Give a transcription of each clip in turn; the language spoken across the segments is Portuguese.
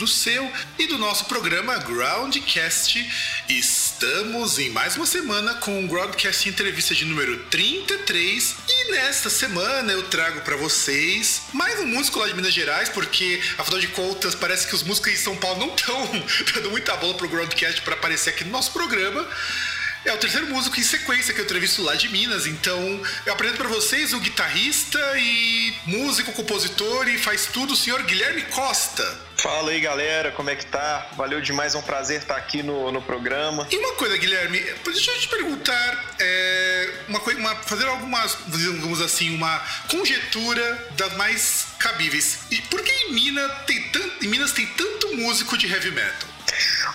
Do seu e do nosso programa Groundcast. Estamos em mais uma semana com o Groundcast Entrevista de número 33 e nesta semana eu trago para vocês mais um músico lá de Minas Gerais, porque afinal de contas parece que os músicos em São Paulo não estão dando muita bola pro Groundcast para aparecer aqui no nosso programa. É o terceiro músico em sequência que eu entrevisto lá de Minas, então eu apresento para vocês o guitarrista e músico, compositor e faz tudo, o senhor Guilherme Costa. Fala aí galera, como é que tá? Valeu demais, é um prazer estar aqui no, no programa. E uma coisa, Guilherme, deixa eu te perguntar, é, uma coisa, uma, fazer algumas, digamos assim, uma conjetura das mais cabíveis. E por que em Minas tem tanto, em Minas tem tanto músico de heavy metal?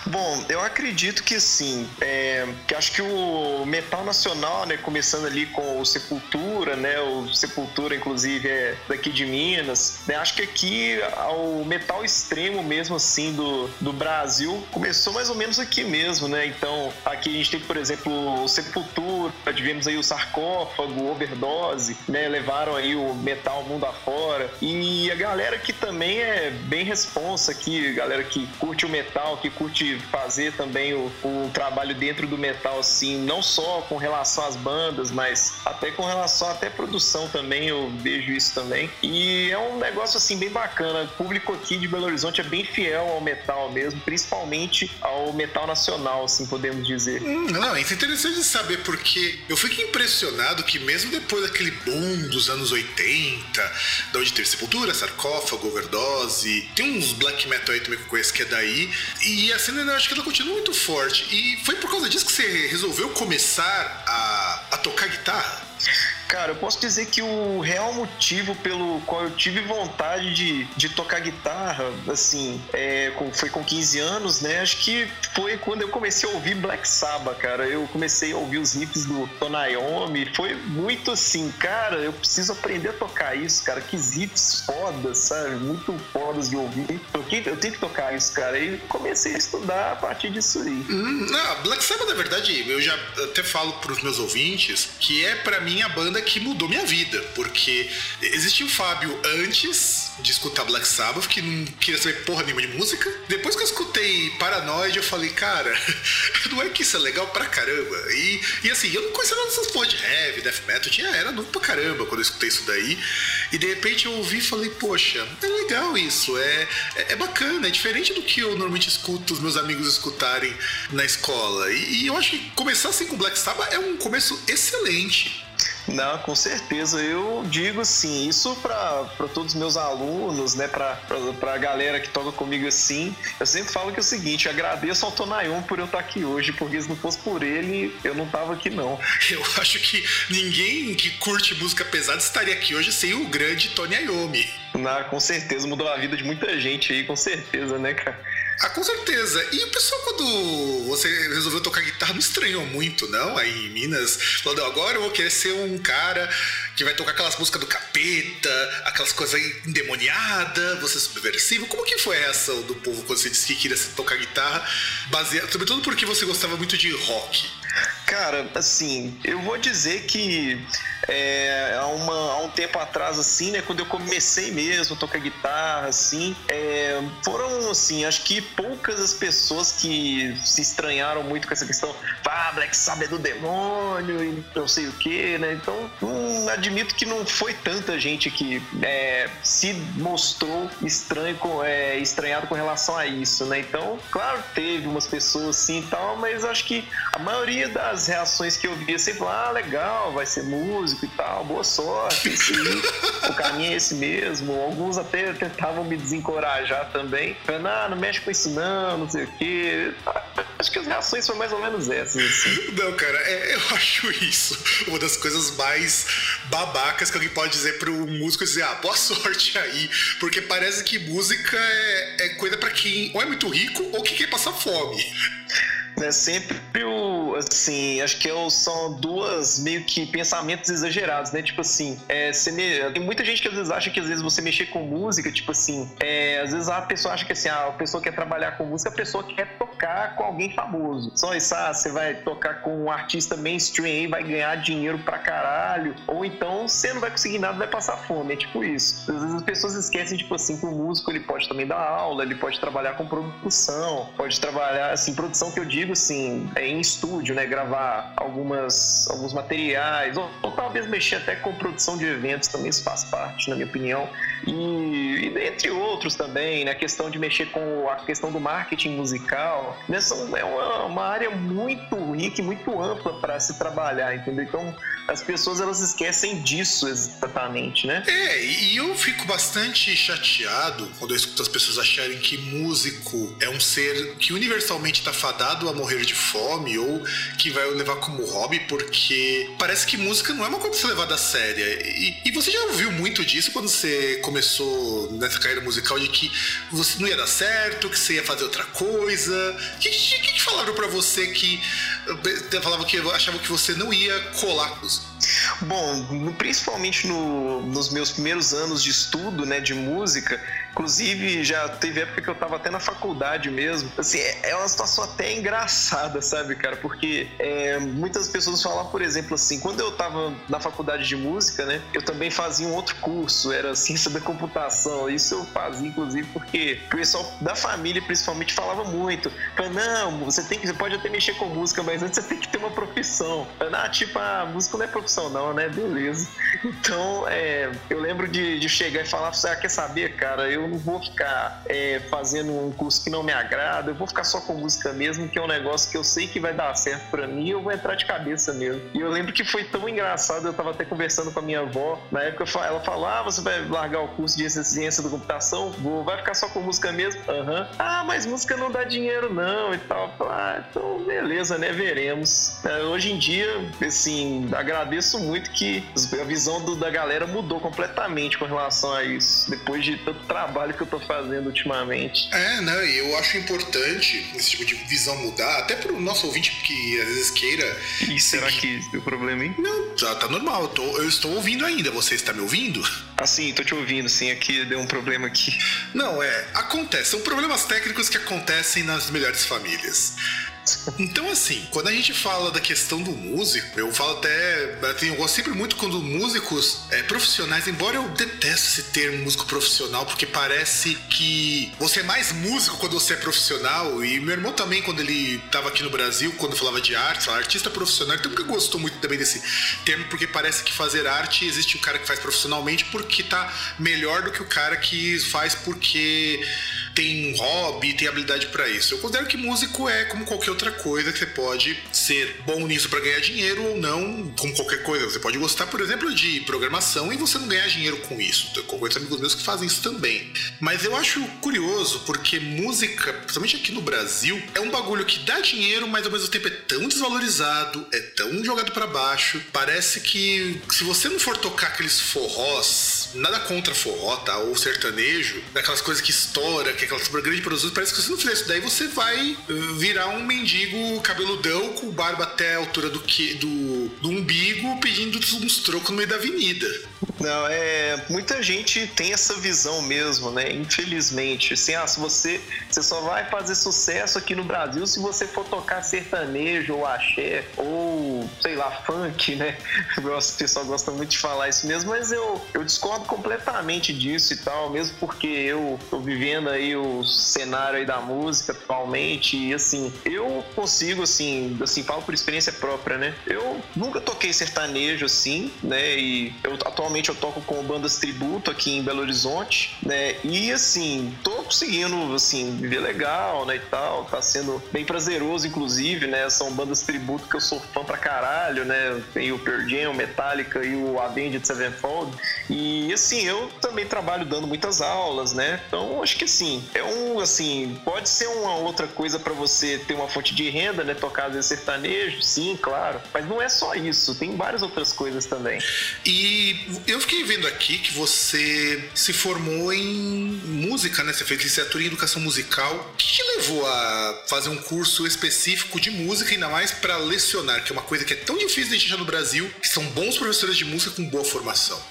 Bom, eu acredito que sim. É, que acho que o metal nacional, né, começando ali com o Sepultura, né, o Sepultura inclusive é daqui de Minas, né, acho que aqui o metal extremo mesmo assim do, do Brasil começou mais ou menos aqui mesmo, né? Então, aqui a gente tem, por exemplo, o Sepultura, tivemos aí o Sarcófago, Overdose, né, levaram aí o metal mundo afora. E a galera que também é bem responsa aqui, galera que curte o metal, que curte fazer também o, o trabalho dentro do metal, assim, não só com relação às bandas, mas até com relação até produção também, eu vejo isso também. E é um negócio, assim, bem bacana. O público aqui de Belo Horizonte é bem fiel ao metal mesmo, principalmente ao metal nacional, assim, podemos dizer. Hum, não, é interessante saber, porque eu fico impressionado que mesmo depois daquele boom dos anos 80, da onde teve Sepultura, Sarcófago, Overdose, tem uns black metal aí também que eu conheço que é daí, e a cena eu acho que ela continua muito forte. E foi por causa disso que você resolveu começar a, a tocar guitarra? Cara, eu posso dizer que o real motivo pelo qual eu tive vontade de, de tocar guitarra, assim, é, com, foi com 15 anos, né? Acho que foi quando eu comecei a ouvir Black Sabbath, cara. Eu comecei a ouvir os riffs do Tonayomi. Foi muito assim, cara, eu preciso aprender a tocar isso, cara. Que riffs fodas, sabe? Muito fodas de ouvir. Eu, eu tenho que tocar isso, cara. E comecei a estudar a partir disso aí. Hum, não, Black Sabbath, na verdade, eu já até falo pros meus ouvintes que é para mim a banda que mudou minha vida, porque existia o Fábio antes de escutar Black Sabbath, que não queria saber porra nenhuma de música. Depois que eu escutei Paranoid, eu falei, cara, não é que isso é legal pra caramba. E, e assim, eu não conhecia nada dessas porra de heavy, death metal, tinha, era novo pra caramba quando eu escutei isso daí. E de repente eu ouvi e falei, poxa, é legal isso, é, é, é, bacana, é diferente do que eu normalmente escuto os meus amigos escutarem na escola. E, e eu acho que começar assim com Black Sabbath é um começo excelente. Não, com certeza. Eu digo assim, isso para todos os meus alunos, né, para a galera que toca comigo assim, eu sempre falo que é o seguinte, agradeço ao Tonayon por eu estar aqui hoje, porque se não fosse por ele, eu não tava aqui não. Eu acho que ninguém que curte música pesada estaria aqui hoje sem o grande Tony Iommi. Não, com certeza, mudou a vida de muita gente aí, com certeza, né, cara? Ah, com certeza. E o pessoal, quando você resolveu tocar guitarra, não estranhou muito, não? Aí em Minas, falando, agora eu vou querer ser um cara que vai tocar aquelas músicas do capeta, aquelas coisas endemoniadas, você subversivo. Como que foi a reação do povo quando você disse que queria tocar guitarra, baseado, sobretudo porque você gostava muito de rock? Cara, assim, eu vou dizer que é, há, uma, há um tempo atrás, assim, né? Quando eu comecei mesmo a tocar guitarra, assim, é, foram, assim, acho que poucas as pessoas que se estranharam muito com essa questão, ah, Black Sabbath é do demônio e não sei o que, né? Então, hum, admito que não foi tanta gente que é, se mostrou estranho com, é, estranhado com relação a isso, né? Então, claro, teve umas pessoas assim e tal, mas acho que a maioria das reações que eu via sempre, ah, legal, vai ser músico e tal, boa sorte, o caminho é esse mesmo. Alguns até tentavam me desencorajar também, falando, ah, não mexe com isso não, não sei o quê. Acho que as reações foram mais ou menos essas. Assim. Não, cara, é, eu acho isso uma das coisas mais babacas que alguém pode dizer para um músico dizer, ah, boa sorte aí, porque parece que música é, é coisa para quem ou é muito rico ou que quer passar fome é sempre o, assim, acho que é são duas meio que pensamentos exagerados, né? Tipo assim, é, me, tem muita gente que às vezes acha que às vezes você mexer com música, tipo assim, é, às vezes a pessoa acha que assim, ah, a pessoa quer trabalhar com música, a pessoa quer tocar com alguém famoso. Só isso, ah, você vai tocar com um artista mainstream aí, vai ganhar dinheiro pra caralho, ou então você não vai conseguir nada, vai passar fome, é tipo isso. Às vezes as pessoas esquecem, tipo assim, que o músico ele pode também dar aula, ele pode trabalhar com produção, pode trabalhar, assim, produção que eu digo assim, é em estúdio, né? Gravar algumas, alguns materiais, ou, ou, talvez mexer até com produção de eventos também, isso faz parte, na minha opinião. E, e entre outros também, né? A questão de mexer com a questão do marketing musical, São, é uma, uma área muito rica e muito ampla para se trabalhar, entendeu? Então, as pessoas elas esquecem disso exatamente, né? É, e eu fico bastante chateado quando eu escuto as pessoas acharem que músico é um ser que universalmente está fadado a morrer de fome ou que vai levar como hobby, porque parece que música não é uma coisa levada a séria. E, e você já ouviu muito disso quando você começou nessa carreira musical de que você não ia dar certo, que você ia fazer outra coisa? O que, que, que falaram para você que falava que achavam que você não ia colar com Bom, principalmente no, nos meus primeiros anos de estudo, né, de música, inclusive já teve época que eu tava até na faculdade mesmo. Assim, é, é uma situação até engraçada, sabe, cara? Porque é, muitas pessoas falam, por exemplo, assim, quando eu tava na faculdade de música, né, eu também fazia um outro curso, era ciência da computação. Isso eu fazia, inclusive, porque o pessoal da família, principalmente, falava muito. Falava, não, você tem que, você pode até mexer com música, mas antes você tem que ter uma profissão. Ah, tipo, a música não é profissão, não, né? Beleza. Então, é, eu lembro de, de chegar e falar, você ah, quer saber, cara, eu não vou ficar é, fazendo um curso que não me agrada, eu vou ficar só com música mesmo, que é um negócio que eu sei que vai dar certo para mim, eu vou entrar de cabeça mesmo. E eu lembro que foi tão engraçado, eu tava até conversando com a minha avó, na época ela falou, ah, você vai largar o curso de ciência da computação? Vou, vai ficar só com música mesmo? Aham. Uhum. Ah, mas música não dá dinheiro não e tal. Ah, então beleza, né, veremos. É, hoje em dia, assim, agradeço muito que a visão do, da galera mudou completamente com relação a isso, depois de tanto trabalho que eu tô fazendo ultimamente. É, né? E eu acho importante esse tipo de visão mudar, até pro nosso ouvinte que às vezes queira. E será que o problema, hein? Não, tá, tá normal. Eu, tô, eu estou ouvindo ainda. Você está me ouvindo? Ah, sim, tô te ouvindo, sim. Aqui deu um problema aqui. Não, é. Acontece. São problemas técnicos que acontecem nas melhores famílias. Então, assim, quando a gente fala da questão do músico, eu falo até. Assim, eu gosto sempre muito quando músicos é, profissionais, embora eu deteste esse termo músico profissional, porque parece que você é mais músico quando você é profissional. E meu irmão também, quando ele estava aqui no Brasil, quando falava de arte, falava artista profissional, então nunca gostou muito também desse termo, porque parece que fazer arte existe o cara que faz profissionalmente porque tá melhor do que o cara que faz porque tem um hobby, tem habilidade para isso. Eu considero que músico é como qualquer outra coisa que você pode ser bom nisso para ganhar dinheiro ou não, como qualquer coisa. Você pode gostar, por exemplo, de programação e você não ganhar dinheiro com isso. Eu conheço amigos meus que fazem isso também. Mas eu acho curioso porque música, principalmente aqui no Brasil, é um bagulho que dá dinheiro, mas ao mesmo tempo é tão desvalorizado, é tão jogado para baixo. Parece que se você não for tocar aqueles forrós, nada contra forró, tá? Ou sertanejo, daquelas coisas que estoura, que aquela super grande produção, parece que se não fizer isso daí, você vai virar um mendigo cabeludão com barba até a altura do, que, do, do umbigo pedindo uns trocos no meio da avenida. Não, é. Muita gente tem essa visão mesmo, né? Infelizmente. Assim, ah, se você, você só vai fazer sucesso aqui no Brasil se você for tocar sertanejo ou axé ou, sei lá, funk, né? O pessoal gosta muito de falar isso mesmo, mas eu, eu discordo completamente disso e tal, mesmo porque eu tô vivendo aí o cenário aí da música atualmente e assim, eu consigo assim, assim, falo por experiência própria, né? Eu nunca toquei sertanejo assim, né? E eu atualmente eu toco com bandas tributo aqui em Belo Horizonte, né? E assim, tô conseguindo assim viver legal, né, e tal, tá sendo bem prazeroso inclusive, né? São bandas tributo que eu sou fã pra caralho, né? Tem o Pearl Jam, o Metallica e o Avenged Sevenfold. E assim, eu também trabalho dando muitas aulas, né? Então, acho que assim, é um assim, pode ser uma outra coisa para você ter uma fonte de renda, né? Tocar às sertanejo, sim, claro. Mas não é só isso, tem várias outras coisas também. E eu fiquei vendo aqui que você se formou em música, né? Você fez licenciatura em educação musical. O que te levou a fazer um curso específico de música, ainda mais para lecionar, que é uma coisa que é tão difícil de achar no Brasil, que são bons professores de música com boa formação?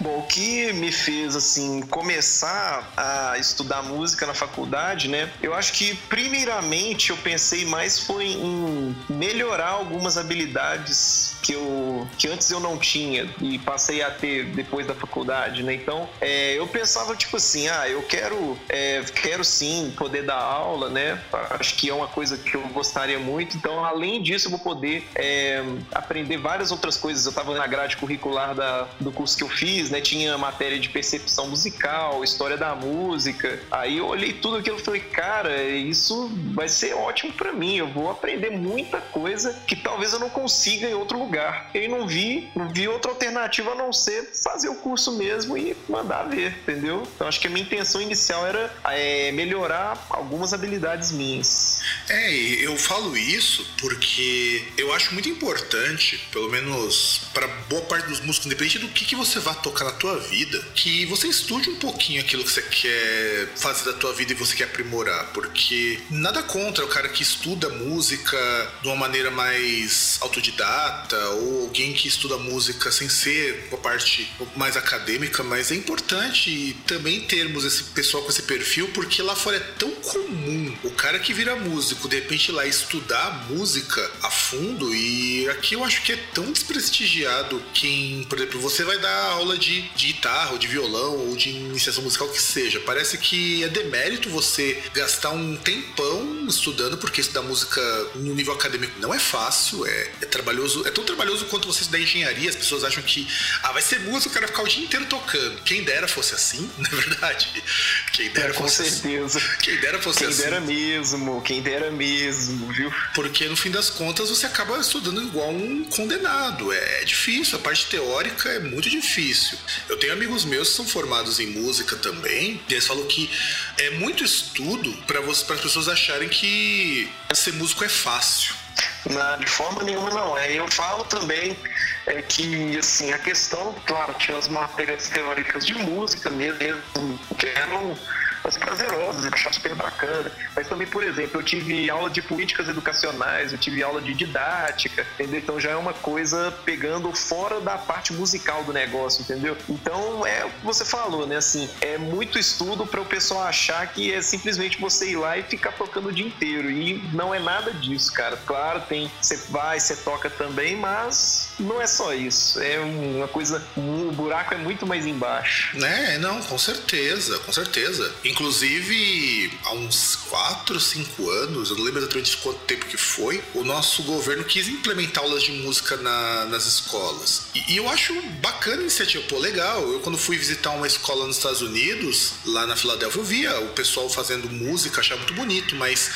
Bom, o que me fez assim começar a estudar música na faculdade, né? Eu acho que primeiramente eu pensei mais foi em melhorar algumas habilidades que eu que antes eu não tinha e passei a ter depois da faculdade, né? Então é, eu pensava tipo assim, ah, eu quero é, quero sim poder dar aula, né? Acho que é uma coisa que eu gostaria muito. Então além disso eu vou poder é, aprender várias outras coisas. Eu estava na grade curricular da, do curso que eu fiz, né? Tinha matéria de percepção musical, história da música. Aí eu olhei tudo aquilo e falei, cara, isso vai ser ótimo para mim. Eu vou aprender muita coisa que talvez eu não consiga em outro lugar. E não vi, não vi outra alternativa a não ser fazer o curso mesmo e mandar ver, entendeu? Então acho que a minha intenção inicial era é, melhorar algumas habilidades minhas. É, eu falo isso porque eu acho muito importante, pelo menos para boa parte dos músicos, independente do que, que você vá tocar na tua vida, que você estude um pouquinho aquilo que você quer fazer da tua vida e você quer aprimorar, porque nada contra o cara que estuda música de uma maneira mais autodidata ou alguém que estuda música sem ser uma parte mais acadêmica, mas é importante também termos esse pessoal com esse perfil, porque lá fora é tão comum o cara que vira músico, de repente ir lá estudar música a fundo, e aqui eu acho que é tão desprestigiado quem, por exemplo, você vai dar aula de, de guitarra, ou de violão, ou de iniciação musical que seja. Parece que é demérito você gastar um tempão estudando, porque estudar música no nível acadêmico não é fácil, é, é trabalhoso, é tão trabalhoso quanto você estudar engenharia. As pessoas acham que, ah, vai ser músico, o cara vai ficar o dia inteiro tocando. Quem dera fosse assim, na verdade. Quem dera é, com fosse assim. certeza. Assim. Quem dera fosse quem assim. Quem dera mesmo, quem dera mesmo, viu? Porque no fim das contas você acaba estudando igual um condenado. É difícil, a parte teórica é muito difícil. Eu tenho amigos meus que são formados em música também, e eles falam que é muito estudo para as pessoas acharem que ser músico é fácil. De forma nenhuma não. É, eu falo também é que assim, a questão, claro, tinha as matérias teóricas de música mesmo, que eram mas prazerosas, eu achava super bacana. Mas também, por exemplo, eu tive aula de políticas educacionais, eu tive aula de didática, entendeu? Então já é uma coisa pegando fora da parte musical do negócio, entendeu? Então é o que você falou, né? Assim, é muito estudo para o pessoal achar que é simplesmente você ir lá e ficar tocando o dia inteiro. E não é nada disso, cara. Claro, tem, você vai, você toca também, mas não é só isso. É uma coisa, o buraco é muito mais embaixo. É, não, com certeza, com certeza. Inclusive, há uns 4, 5 anos, eu não lembro exatamente quanto tempo que foi, o nosso governo quis implementar aulas de música na, nas escolas. E, e, eu acho bacana a iniciativa, pô, legal. Eu, quando fui visitar uma escola nos Estados Unidos, lá na Filadélfia, eu via o pessoal fazendo música, achava muito bonito, mas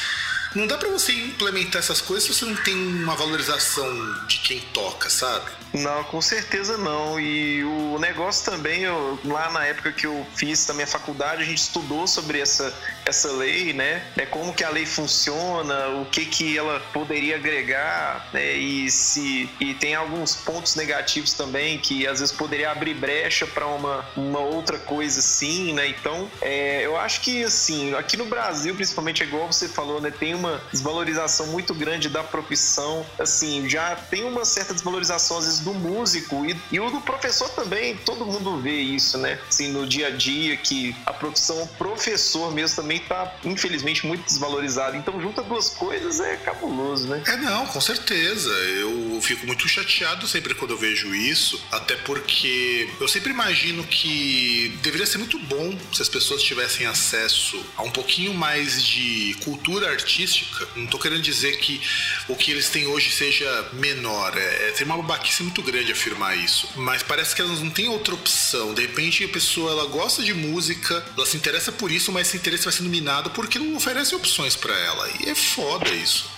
não dá para você implementar essas coisas se você não tem uma valorização de quem toca, sabe? Não, com certeza não. E o negócio também, eu, lá na época que eu fiz também a faculdade, a gente estudou sobre essa, essa lei, né? É como que a lei funciona, o que que ela poderia agregar, né? E se e tem alguns pontos negativos também que às vezes poderia abrir brecha para uma, uma outra coisa assim, né? Então, é, eu acho que assim, aqui no Brasil, principalmente igual você falou, né? Tem uma desvalorização muito grande da profissão. Assim, já tem uma certa desvalorização às vezes do músico e, e o do professor também. Todo mundo vê isso, né? Assim, no dia a dia que a profissão professor mesmo também tá, infelizmente, muito desvalorizada. Então, junta duas coisas é cabuloso, né? É, não, com certeza. Eu fico muito chateado sempre quando eu vejo isso, até porque eu sempre imagino que deveria ser muito bom se as pessoas tivessem acesso a um pouquinho mais de cultura artística. Não tô querendo dizer que o que eles têm hoje seja menor. É, é tem uma babaquice muito grande afirmar isso. Mas parece que elas não têm outra opção. De repente a pessoa ela gosta de música, ela se interessa por isso, mas esse interesse vai sendo minado porque não oferece opções para ela. E é foda isso.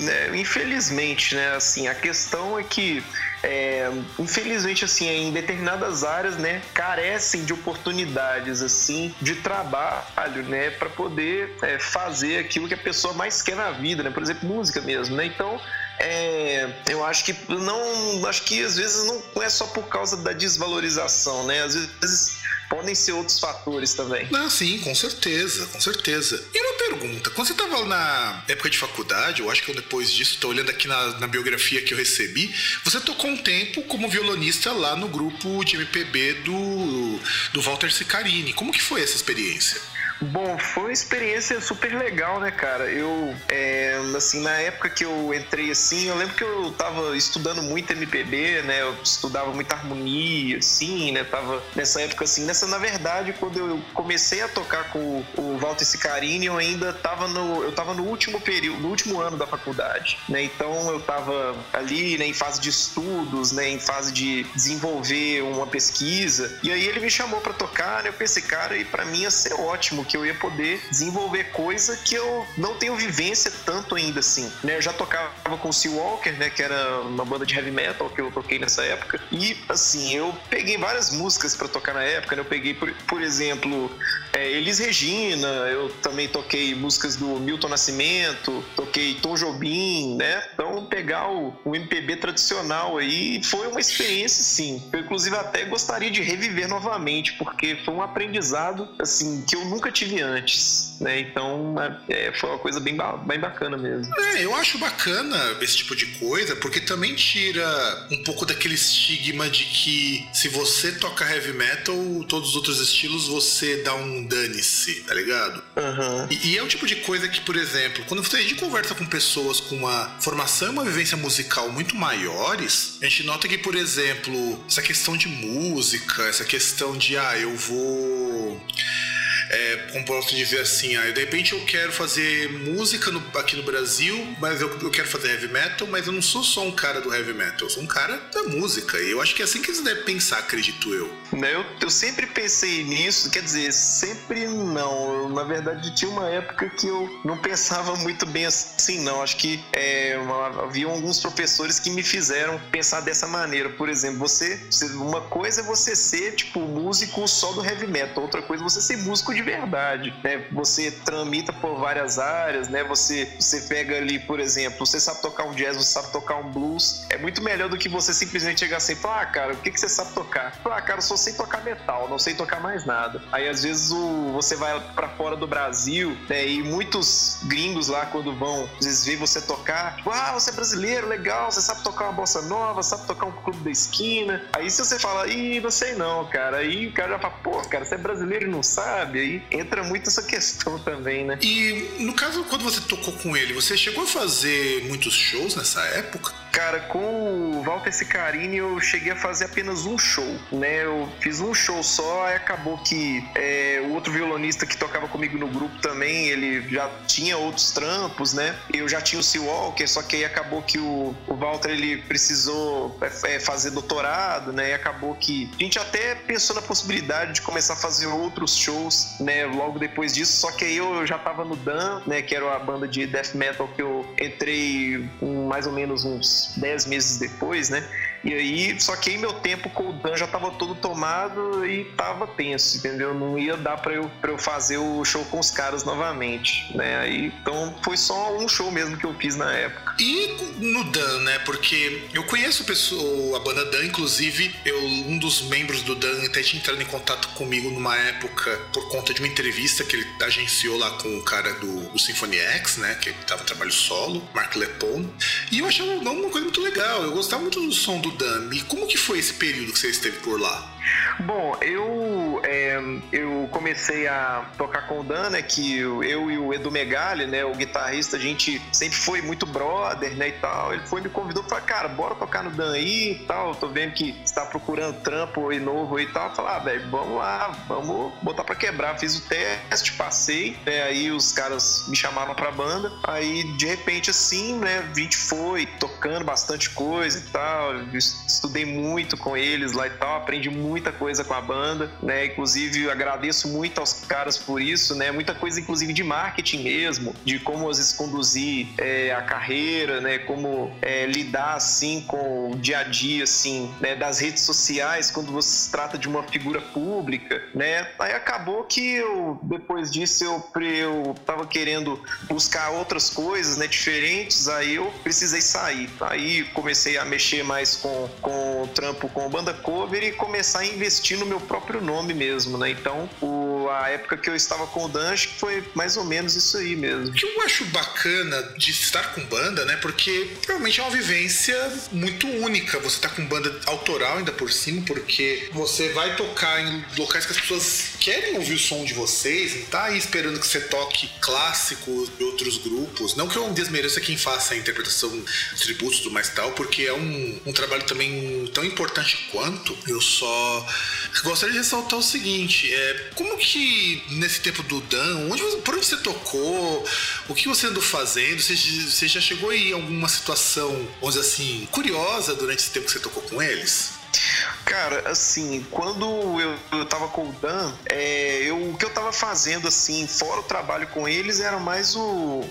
É, infelizmente, né? Assim, a questão é que é, infelizmente assim em determinadas áreas né carecem de oportunidades assim de trabalho né para poder é, fazer aquilo que a pessoa mais quer na vida né por exemplo música mesmo né então é, eu acho que não acho que às vezes não é só por causa da desvalorização né às vezes podem ser outros fatores também. Ah, sim, com certeza, com certeza. E uma pergunta, quando você estava na época de faculdade, eu acho que eu depois disso, estou olhando aqui na, na, biografia que eu recebi, você tocou um tempo como violonista lá no grupo de MPB do, do Walter Sicarini. Como que foi essa experiência? Bom, foi uma experiência super legal, né, cara? Eu, é, assim, na época que eu entrei assim, eu lembro que eu tava estudando muito MPB, né? Eu estudava muita harmonia, assim, né? Tava nessa época assim. Nessa, na verdade, quando eu comecei a tocar com o Walter Sicarini, eu ainda tava no, eu tava no último período, no último ano da faculdade, né? Então eu tava ali, né, em fase de estudos, né, em fase de desenvolver uma pesquisa. E aí ele me chamou para tocar, né? Eu pensei, cara, e para mim ia ser ótimo que eu ia poder desenvolver coisa que eu não tenho vivência tanto ainda assim, né? Eu já tocava com o Sea Walker, né, que era uma banda de heavy metal que eu toquei nessa época. E assim, eu peguei várias músicas para tocar na época, né? Eu peguei, por, por exemplo, é, Elis Regina, eu também toquei músicas do Milton Nascimento, toquei Tom Jobim, né? Então, pegar o, o MPB tradicional aí foi uma experiência, sim. Eu, inclusive, até gostaria de reviver novamente, porque foi um aprendizado, assim, que eu nunca tive antes, né? Então, é, foi uma coisa bem, bem bacana mesmo. É, eu acho bacana esse tipo de coisa, porque também tira um pouco daquele estigma de que se você toca heavy metal, todos os outros estilos, você dá um dane-se, tá ligado? Uhum. E, e, é o tipo de coisa que, por exemplo, quando você, a gente conversa com pessoas com uma formação e uma vivência musical muito maiores, a gente nota que, por exemplo, essa questão de música, essa questão de, ah, eu vou é, como posso dizer assim, ah, de repente eu quero fazer música no, aqui no Brasil, mas eu, eu, quero fazer heavy metal, mas eu não sou só um cara do heavy metal, eu sou um cara da música. E eu acho que é assim que eles devem pensar, acredito eu. Né, eu, eu sempre pensei nisso, quer dizer, sempre não. Eu, na verdade, tinha uma época que eu não pensava muito bem assim, não. Acho que é, havia alguns professores que me fizeram pensar dessa maneira. Por exemplo, você, uma coisa é você ser, tipo, músico só do heavy metal, outra coisa é você ser músico de verdade, né? Você tramita por várias áreas, né? Você, você pega ali, por exemplo, você sabe tocar um jazz, você sabe tocar um blues. É muito melhor do que você simplesmente chegar assim, ah, cara, o que, que você sabe tocar? Ah, cara, eu só sei tocar metal, não sei tocar mais nada. Aí às vezes o, você vai para fora do Brasil, né? E muitos gringos lá, quando vão, às vezes vê você tocar, tipo, ah, você é brasileiro, legal, você sabe tocar uma bossa nova, sabe tocar um clube da esquina. Aí se você fala, ih, não sei não, cara, aí o cara já fala, pô, cara, você é brasileiro e não sabe, aí entra muito essa questão também, né? E no caso, quando você tocou com ele, você chegou a fazer muitos shows nessa época? Cara, com o Walter Sicarini eu cheguei a fazer apenas um show, né? Eu fiz um show só e acabou que é, o outro violonista que tocava comigo no grupo também, ele já tinha outros trampos, né? Eu já tinha o Sea Walker, só que aí acabou que o, o Walter ele precisou é, é, fazer doutorado, né? E acabou que a gente até pensou na possibilidade de começar a fazer outros shows, né? Logo depois disso, só que aí eu já tava no Dan, né? Que era a banda de death metal que eu entrei mais ou menos uns 10 meses depois, né? E aí, só que aí meu tempo com o Dan já tava todo tomado e tava tenso, entendeu? Não ia dar pra eu, pra eu fazer o show com os caras novamente, né? Aí, então foi só um show mesmo que eu fiz na época. E no Dan, né? Porque eu conheço pessoa, a banda Dan, inclusive, eu, um dos membros do Dan até tinha entrado em contato comigo numa época por conta de uma entrevista que ele agenciou lá com o cara do, do Symphony X, né? Que tava em trabalho solo, Mark Lepone. E eu achava uma coisa muito legal. Eu gostava muito do som do Dan. E como que foi esse período que você esteve por lá? Bom, eu, é, eu comecei a tocar com o Dan, né, que eu e o Edu Megali, né, o guitarrista, a gente sempre foi muito brother, né, e tal. Ele foi me convidou para cara, bora tocar no Dan aí e tal. Tô vendo que está procurando trampo aí novo e tal. Falar, ah, velho, vamos lá, vamos botar para quebrar. Fiz o teste, passei, né, aí os caras me chamaram pra banda. Aí, de repente, assim, né, a gente foi tocando bastante coisa e tal. estudei muito com eles lá e tal, aprendi muito muita coisa com a banda, né? Inclusive, agradeço muito aos caras por isso, né? Muita coisa, inclusive, de marketing mesmo, de como às vezes conduzir é, a carreira, né? Como é, lidar, assim, com o dia a dia, assim, né? Das redes sociais, quando você se trata de uma figura pública, né? Aí acabou que eu, depois disso, eu, eu tava querendo buscar outras coisas, né? Diferentes, aí eu precisei sair. Aí comecei a mexer mais com, com o trampo com banda cover e começar a investir no meu próprio nome mesmo, né? Então, o, a época que eu estava com o Dan, acho que foi mais ou menos isso aí mesmo. O que eu acho bacana de estar com banda, né? Porque realmente é uma vivência muito única. Você tá com banda autoral ainda por cima, porque você vai tocar em locais que as pessoas querem ouvir o som de vocês, não tá aí esperando que você toque clássicos de outros grupos. Não que eu desmereça quem faça a interpretação tributos do mais tal, porque é um, um trabalho também tão importante quanto. Eu só gostaria de ressaltar o seguinte: é, como que nesse tempo do Dan, onde, por onde você tocou, o que você andou fazendo? Você, você já chegou aí em alguma situação, vamos dizer assim, curiosa durante esse tempo que você tocou com eles? Cara, assim, quando eu, eu tava com o Dan, é, eu, o que eu tava fazendo, assim, fora o trabalho com eles, era mais o,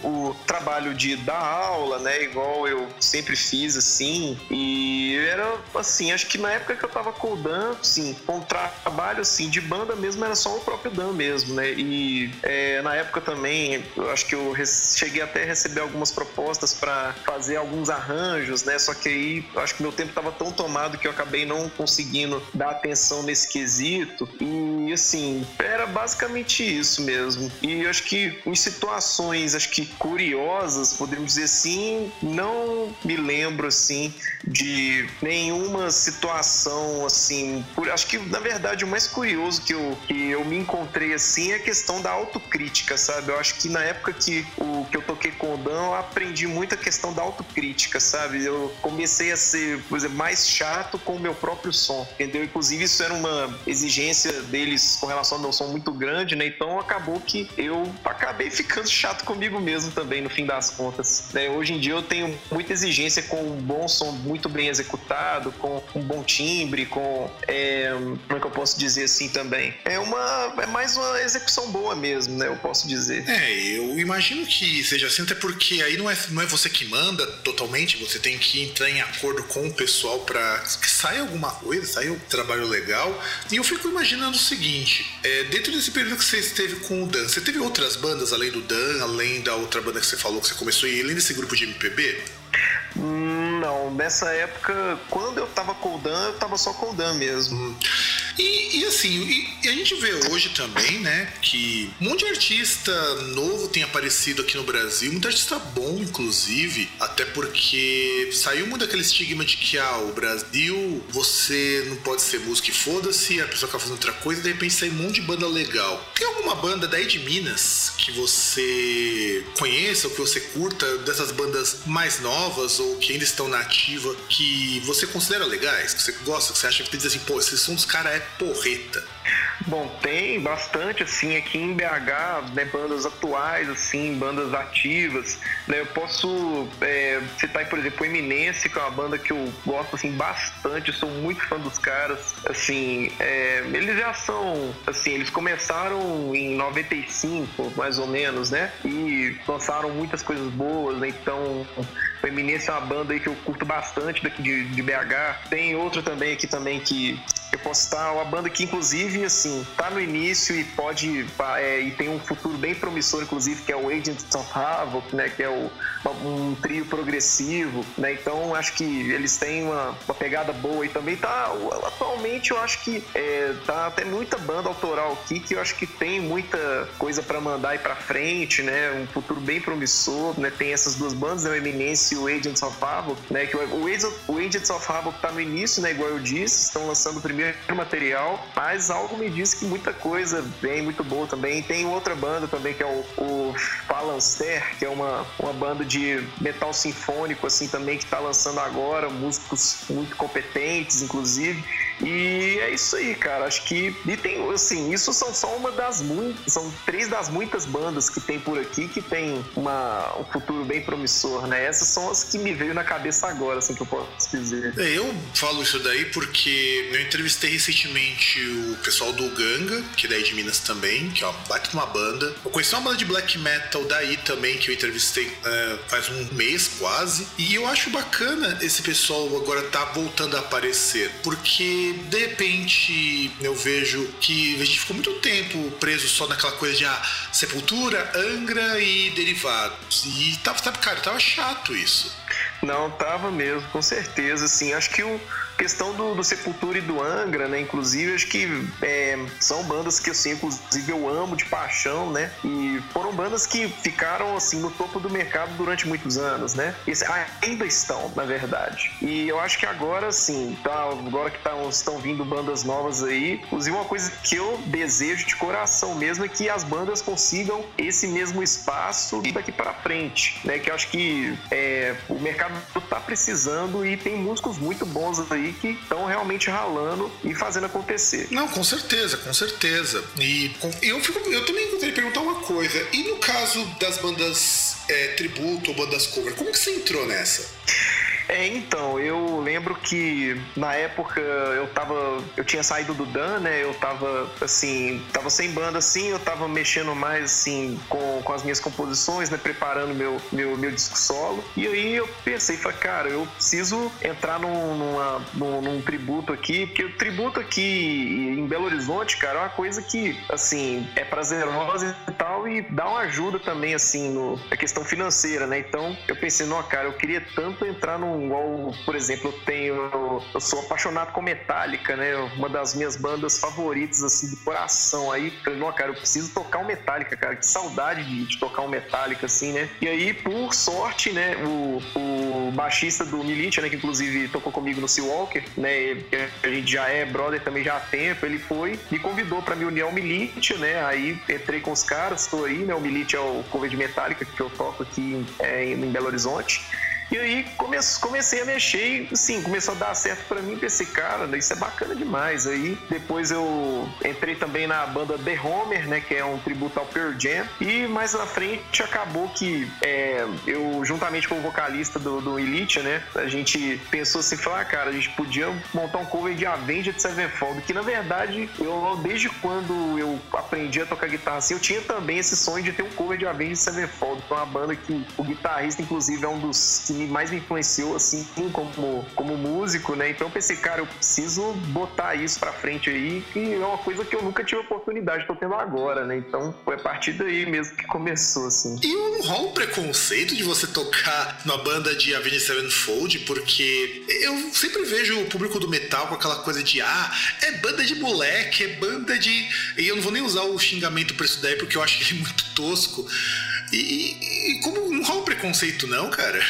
o trabalho de dar aula, né? Igual eu sempre fiz, assim. E era, assim, acho que na época que eu tava com o Dan, assim, com o trabalho, assim, de banda mesmo, era só o próprio Dan mesmo, né? E é, na época também, eu acho que eu cheguei até a receber algumas propostas para fazer alguns arranjos, né? Só que aí, acho que meu tempo tava tão tomado que eu acabei não conseguindo conseguindo dar atenção nesse quesito. E assim, era basicamente isso mesmo. E acho que em situações, acho que curiosas, podemos dizer assim, não me lembro assim de nenhuma situação assim. Por, acho que na verdade o mais curioso que eu, que eu me encontrei assim é a questão da autocrítica, sabe? Eu acho que na época que, o, que eu toquei com o Dan, eu aprendi muito a questão da autocrítica, sabe? Eu comecei a ser, por exemplo, mais chato com o meu próprio som, entendeu? Inclusive isso era uma exigência deles com relação ao meu som muito grande, né? Então acabou que eu acabei ficando chato comigo mesmo também no fim das contas. Né? Hoje em dia eu tenho muita exigência com um bom som muito bem executado, com um bom timbre, com. É, como é que eu posso dizer assim também? É uma. É mais uma execução boa mesmo, né? Eu posso dizer. É, eu imagino que seja assim, até porque aí não é, não é você que manda totalmente, você tem que entrar em acordo com o pessoal para que saia alguma coisa, saia um trabalho legal. E eu fico imaginando o seguinte: é, dentro desse período que você esteve com o Dan, você teve outras bandas além do Dan, além da outra banda que você falou que você começou, e além desse grupo de MPB? Não, nessa época, quando eu tava com o Dan, eu tava só com o Dan mesmo. E, e assim, e, e, a gente vê hoje também, né, que um monte de artista novo tem aparecido aqui no Brasil, muito artista bom, inclusive, até porque saiu muito daquele estigma de que, ah, o Brasil, você não pode ser músico e foda-se, a pessoa quer fazer outra coisa, de repente sai um monte de banda legal. Tem alguma banda daí de Minas que você conheça ou que você curta, dessas bandas mais novas ou que ainda estão na ativa, que você considera legais, que você gosta, que você acha que dizer assim, pô, esses são dos caras é porreta. Bom, tem bastante, assim, aqui em BH, né, bandas atuais, assim, bandas ativas, né, eu posso é, citar, por exemplo, Eminence, que é uma banda que eu gosto, assim, bastante, sou muito fã dos caras, assim, é, eles já são, assim, eles começaram em 95, mais ou menos, né, e lançaram muitas coisas boas, né, então o Eminence é uma banda que eu curto bastante daqui de, de BH, tem outra também aqui também que eu posso estar uma banda que inclusive assim tá no início e pode é, e tem um futuro bem promissor inclusive que é o Agents of Havoc né que é o, um trio progressivo né. Então acho que eles têm uma, uma pegada boa e também tá atualmente eu acho que é, tá até muita banda autoral aqui que eu acho que tem muita coisa para mandar e para frente né um futuro bem promissor né. Tem essas duas bandas né, o Eminence e o Agents of Havoc né que o, o Agents of Havoc tá no início né igual eu disse estão lançando o primeiro material, mas algo me diz que muita coisa vem muito boa também. Tem outra banda também que é o, o que é uma, uma banda de metal sinfônico assim também que está lançando agora, músicos muito competentes, inclusive. E é isso aí, cara. Acho que. E tem, assim, isso são só uma das muitas. São três das muitas bandas que tem por aqui que tem uma, um futuro bem promissor, né? Essas são as que me veio na cabeça agora, assim, que eu posso dizer. Eu falo isso daí porque eu entrevistei recentemente o pessoal do Ganga, que é daí de Minas também, que é uma baita uma banda. Eu conheci uma banda de black metal daí também, que eu entrevistei é, faz um mês quase. E eu acho bacana esse pessoal agora tá voltando a aparecer, porque de repente eu vejo que a gente ficou muito tempo preso só naquela coisa de ah, sepultura, Angra e derivados. E tava, sabe, cara, tava chato isso. Não, tava mesmo, com certeza. Assim, acho que o questão do, do Sepultura e do Angra, né? Inclusive, acho que é, são bandas que assim, inclusive eu amo de paixão, né? E foram bandas que ficaram assim no topo do mercado durante muitos anos, né? E assim, ainda estão, na verdade. E eu acho que agora sim, tá, agora que tá, estão vindo bandas novas aí, inclusive uma coisa que eu desejo de coração mesmo é que as bandas consigam esse mesmo espaço daqui para frente, né? Que eu acho que é, o mercado tá precisando e tem músicos muito bons aí aí que estão realmente ralando e fazendo acontecer. Não, com certeza, com certeza. E eu, fico, eu também gostaria de perguntar uma coisa. E no caso das bandas é, tributo ou bandas cover, como que você entrou nessa? É, então, eu lembro que na época eu tava. Eu tinha saído do Dan, né? Eu tava assim, tava sem banda assim, eu tava mexendo mais assim com, com as minhas composições, né? Preparando meu, meu, meu disco solo. E aí eu pensei, falei, cara, eu preciso entrar num, numa, num, num tributo aqui, porque o tributo aqui em Belo Horizonte, cara, é uma coisa que, assim, é prazerosa e tal, e dá uma ajuda também, assim, no, na questão financeira, né? Então eu pensei, não, cara, eu queria tanto entrar num igual, por exemplo, eu tenho. Eu sou apaixonado com Metallica, né? Uma das minhas bandas favoritas, assim, do coração. Aí, falei, não, cara, eu preciso tocar um Metallica, cara. Que saudade de, de tocar um Metallica, assim, né? E aí, por sorte, né, o, o baixista do Militia, né, que inclusive tocou comigo no Seawalker, né? A gente já é brother também já há tempo, ele foi, me convidou para me unir ao Militia, né? Aí entrei com os caras, tô aí, né? O Militia é o cover de Metallica que eu toco aqui é, em Belo Horizonte. E aí comecei a mexer e, sim, começou a dar certo para mim. Pensei, cara, isso é bacana demais. Aí depois eu entrei também na banda The Homer, né, que é um tributo ao Pearl Jam. E mais na frente acabou que é, eu, juntamente com o vocalista do, do Elite, né, a gente pensou assim, falar, ah, cara, a gente podia montar um cover de Avenged Sevenfold, que na verdade, eu desde quando eu aprendi a tocar guitarra assim, eu tinha também esse sonho de ter um cover de Avenged Sevenfold, que é uma banda que o guitarrista, inclusive, é um dos que mais me influenciou, assim, como, como músico, né? Então eu pensei, cara, eu preciso botar isso pra frente aí, que é uma coisa que eu nunca tive oportunidade, tô tendo agora, né? Então foi a partir daí mesmo que começou, assim. E rola um preconceito de você tocar numa banda de Avenged Sevenfold, porque eu sempre vejo o público do metal com aquela coisa de, ah, é banda de moleque, é banda de. E eu não vou nem usar o xingamento pra isso daí, porque eu acho ele muito tosco. E, e, e como não rola preconceito, não, cara?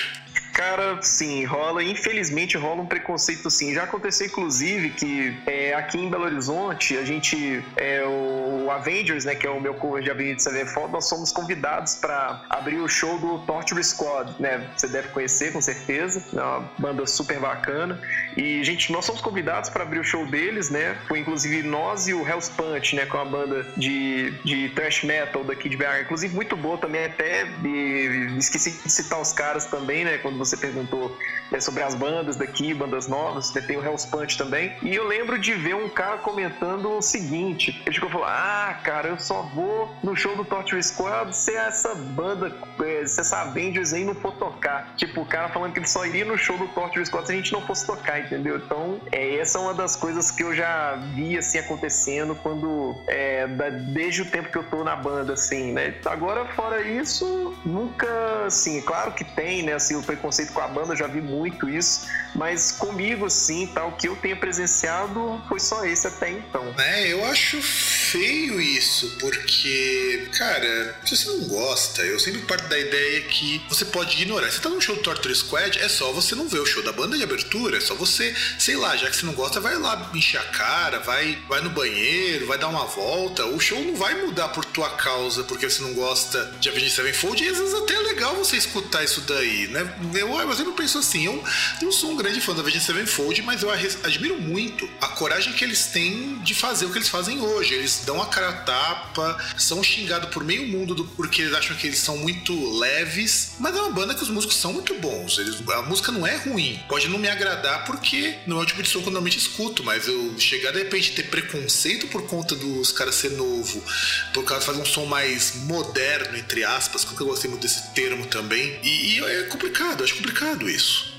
Cara, sim, rola. Infelizmente rola um preconceito sim. Já aconteceu, inclusive, que é, aqui em Belo Horizonte, a gente, é, o Avengers, né, que é o meu cover de Avenida Sevenfold, nós somos convidados para abrir o show do Torture Squad, né? Você deve conhecer, com certeza. É uma banda super bacana. E, gente, nós somos convidados para abrir o show deles, né? Foi inclusive nós e o Hell's Punch, né? Com a banda de, de thrash metal daqui de BH. Inclusive, muito boa também, até. E, esqueci de citar os caras também, né? Quando você perguntou né, sobre as bandas daqui, bandas novas, né, tem o Hell's Punch também. E eu lembro de ver um cara comentando o seguinte: ele ficou falando, ah, cara, eu só vou no show do Torture Squad se essa banda, é, se essa Avengers aí não for tocar. Tipo, o cara falando que ele só iria no show do Torture Squad se a gente não fosse tocar, entendeu? Então, é, essa é uma das coisas que eu já vi assim acontecendo quando é, da, desde o tempo que eu tô na banda, assim, né? Agora, fora isso, nunca, assim, claro que tem, né? Assim, o preconceito com a banda, eu já vi muito isso, mas comigo, assim, tal, que eu tenha presenciado foi só esse até então. É, eu acho feio isso, porque, cara, se você não gosta, eu sempre parto da ideia que você pode ignorar. Você tá no show do Torture Squad, é só você não ver o show da banda de abertura, é só você, sei lá, já que você não gosta, vai lá encher a cara, vai, vai no banheiro, vai dar uma volta. O show não vai mudar por tua causa, porque você não gosta de Avenged Sevenfold, e às vezes até é legal você escutar isso daí, né? Eu, eu sempre penso assim, eu não sou um grande fã da Avenged Sevenfold, mas eu admiro muito a coragem que eles têm de fazer o que eles fazem hoje. Eles dão a cara a tapa, são xingados por meio mundo do, porque eles acham que eles são muito leves, mas é uma banda que os músicos são muito bons. Eles, a música não é ruim. Pode não me agradar porque não é o tipo de som que eu normalmente escuto, mas eu chegar de repente ter preconceito por conta dos caras ser novo, por causa de fazer um som mais moderno, entre aspas, que eu gostei muito desse termo também. E, e é complicado, acho complicado isso.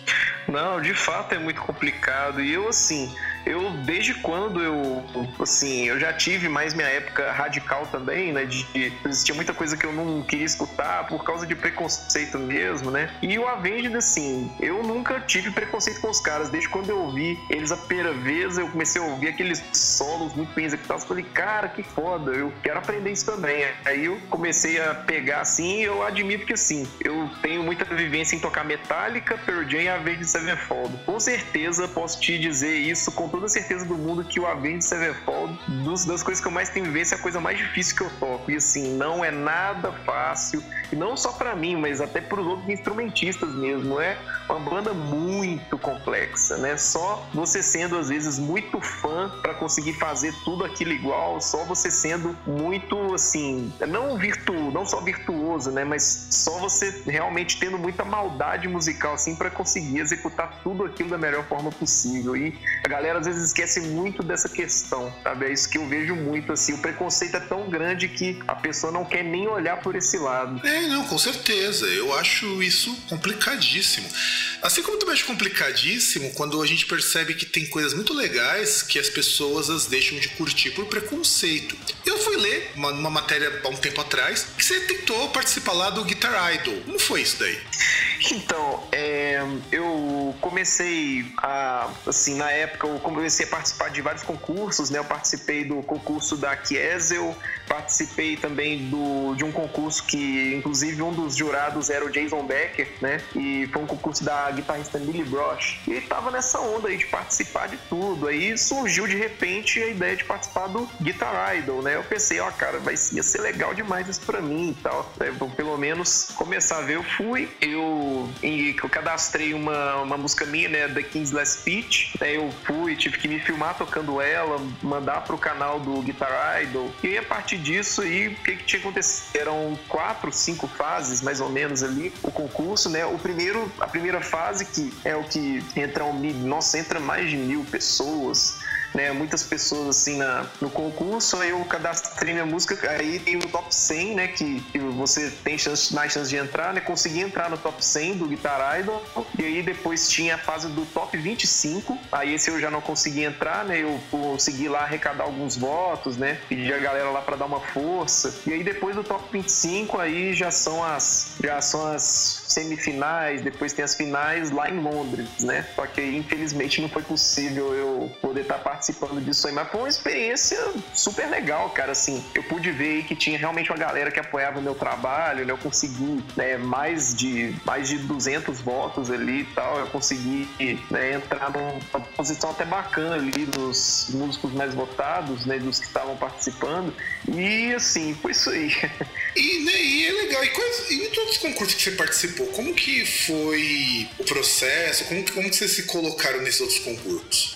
Não, de fato é muito complicado. E eu, assim, eu desde quando eu assim eu já tive mais minha época radical também né? De existia muita coisa que eu não queria escutar por causa de preconceito mesmo né? E o Avenged assim eu nunca tive preconceito com os caras. Desde quando eu ouvi eles a primeira vez eu comecei a ouvir aqueles solos muito bem executados. Falei cara que foda eu quero aprender isso também. Aí eu comecei a pegar assim eu admito que assim eu tenho muita vivência em tocar Metallica Pearl Jam e Avenged Sevenfold. Com certeza posso te dizer isso com toda certeza do mundo que o Avenged Sevenfold, dos, das coisas que eu mais tenho vivência, é a coisa mais difícil que eu toco. E assim, não é nada fácil. E não só para mim, mas até para os outros instrumentistas mesmo. É uma banda muito complexa, né? Só você sendo, às vezes, muito fã para conseguir fazer tudo aquilo igual, só você sendo muito, assim, não virtu, não só virtuoso, né? Mas só você realmente tendo muita maldade musical, assim, para conseguir executar tudo aquilo da melhor forma possível. E a galera às vezes esquece muito dessa questão, sabe? É isso que eu vejo muito, assim. O preconceito é tão grande que a pessoa não quer nem olhar por esse lado. É, não, com certeza. Eu acho isso complicadíssimo. Assim como também acho complicadíssimo quando a gente percebe que tem coisas muito legais que as pessoas as deixam de curtir por preconceito. Eu fui ler uma, uma matéria há um tempo atrás que você tentou participar lá do Guitar Idol. Como foi isso daí? Então, é, eu comecei a, assim, na época eu comecei a participar de vários concursos, né? Eu participei do concurso da Kiesel, participei também do, de um concurso que, inclusive, um dos jurados era o Jason Becker, né? E foi um concurso da guitarrista Millie Brosh. E tava nessa onda aí de participar de tudo. Aí surgiu de repente a ideia de participar do Guitar Idol, né? Eu pensei, ó, oh, cara, vai ia ser legal demais isso pra mim e tal. É, pelo menos começar a ver, eu fui. Eu, eu cadastrei uma, uma música minha, né? The King's Last Speech. Aí eu fui, tive que me filmar tocando ela, mandar pro canal do Guitar Idol. E a partir disso aí, o que, que tinha acontecido? Eram quatro, cinco fases, mais ou menos ali, o concurso, né? O primeiro, a primeira fase, que é o que entra um, nossa, entra mais de mil pessoas né, muitas pessoas assim na, no concurso, aí eu cadastrei minha música, aí tem o top 100, né, que, que você tem chance, mais chance de entrar, né, consegui entrar no top 100 do Guitar Idol, e aí depois tinha a fase do top 25, aí esse eu já não consegui entrar, né, eu consegui lá arrecadar alguns votos, né, pedir a galera lá para dar uma força, e aí depois do top 25, aí já são as, já são as semifinais, depois tem as finais lá em Londres, né, só que infelizmente não foi possível eu poder estar participando participando disso aí, mas foi uma experiência super legal, cara. Assim, eu pude ver que tinha realmente uma galera que apoiava o meu trabalho, né? Eu consegui né, mais, de, mais de 200 votos ali e tal. Eu consegui né, entrar numa posição até bacana ali dos músicos mais votados, né? Dos que estavam participando. E assim, foi isso aí. E, né, e é legal. E, quais, e em todos os concursos que você participou, como que foi o processo? Como, como que vocês se colocaram nesses outros concursos?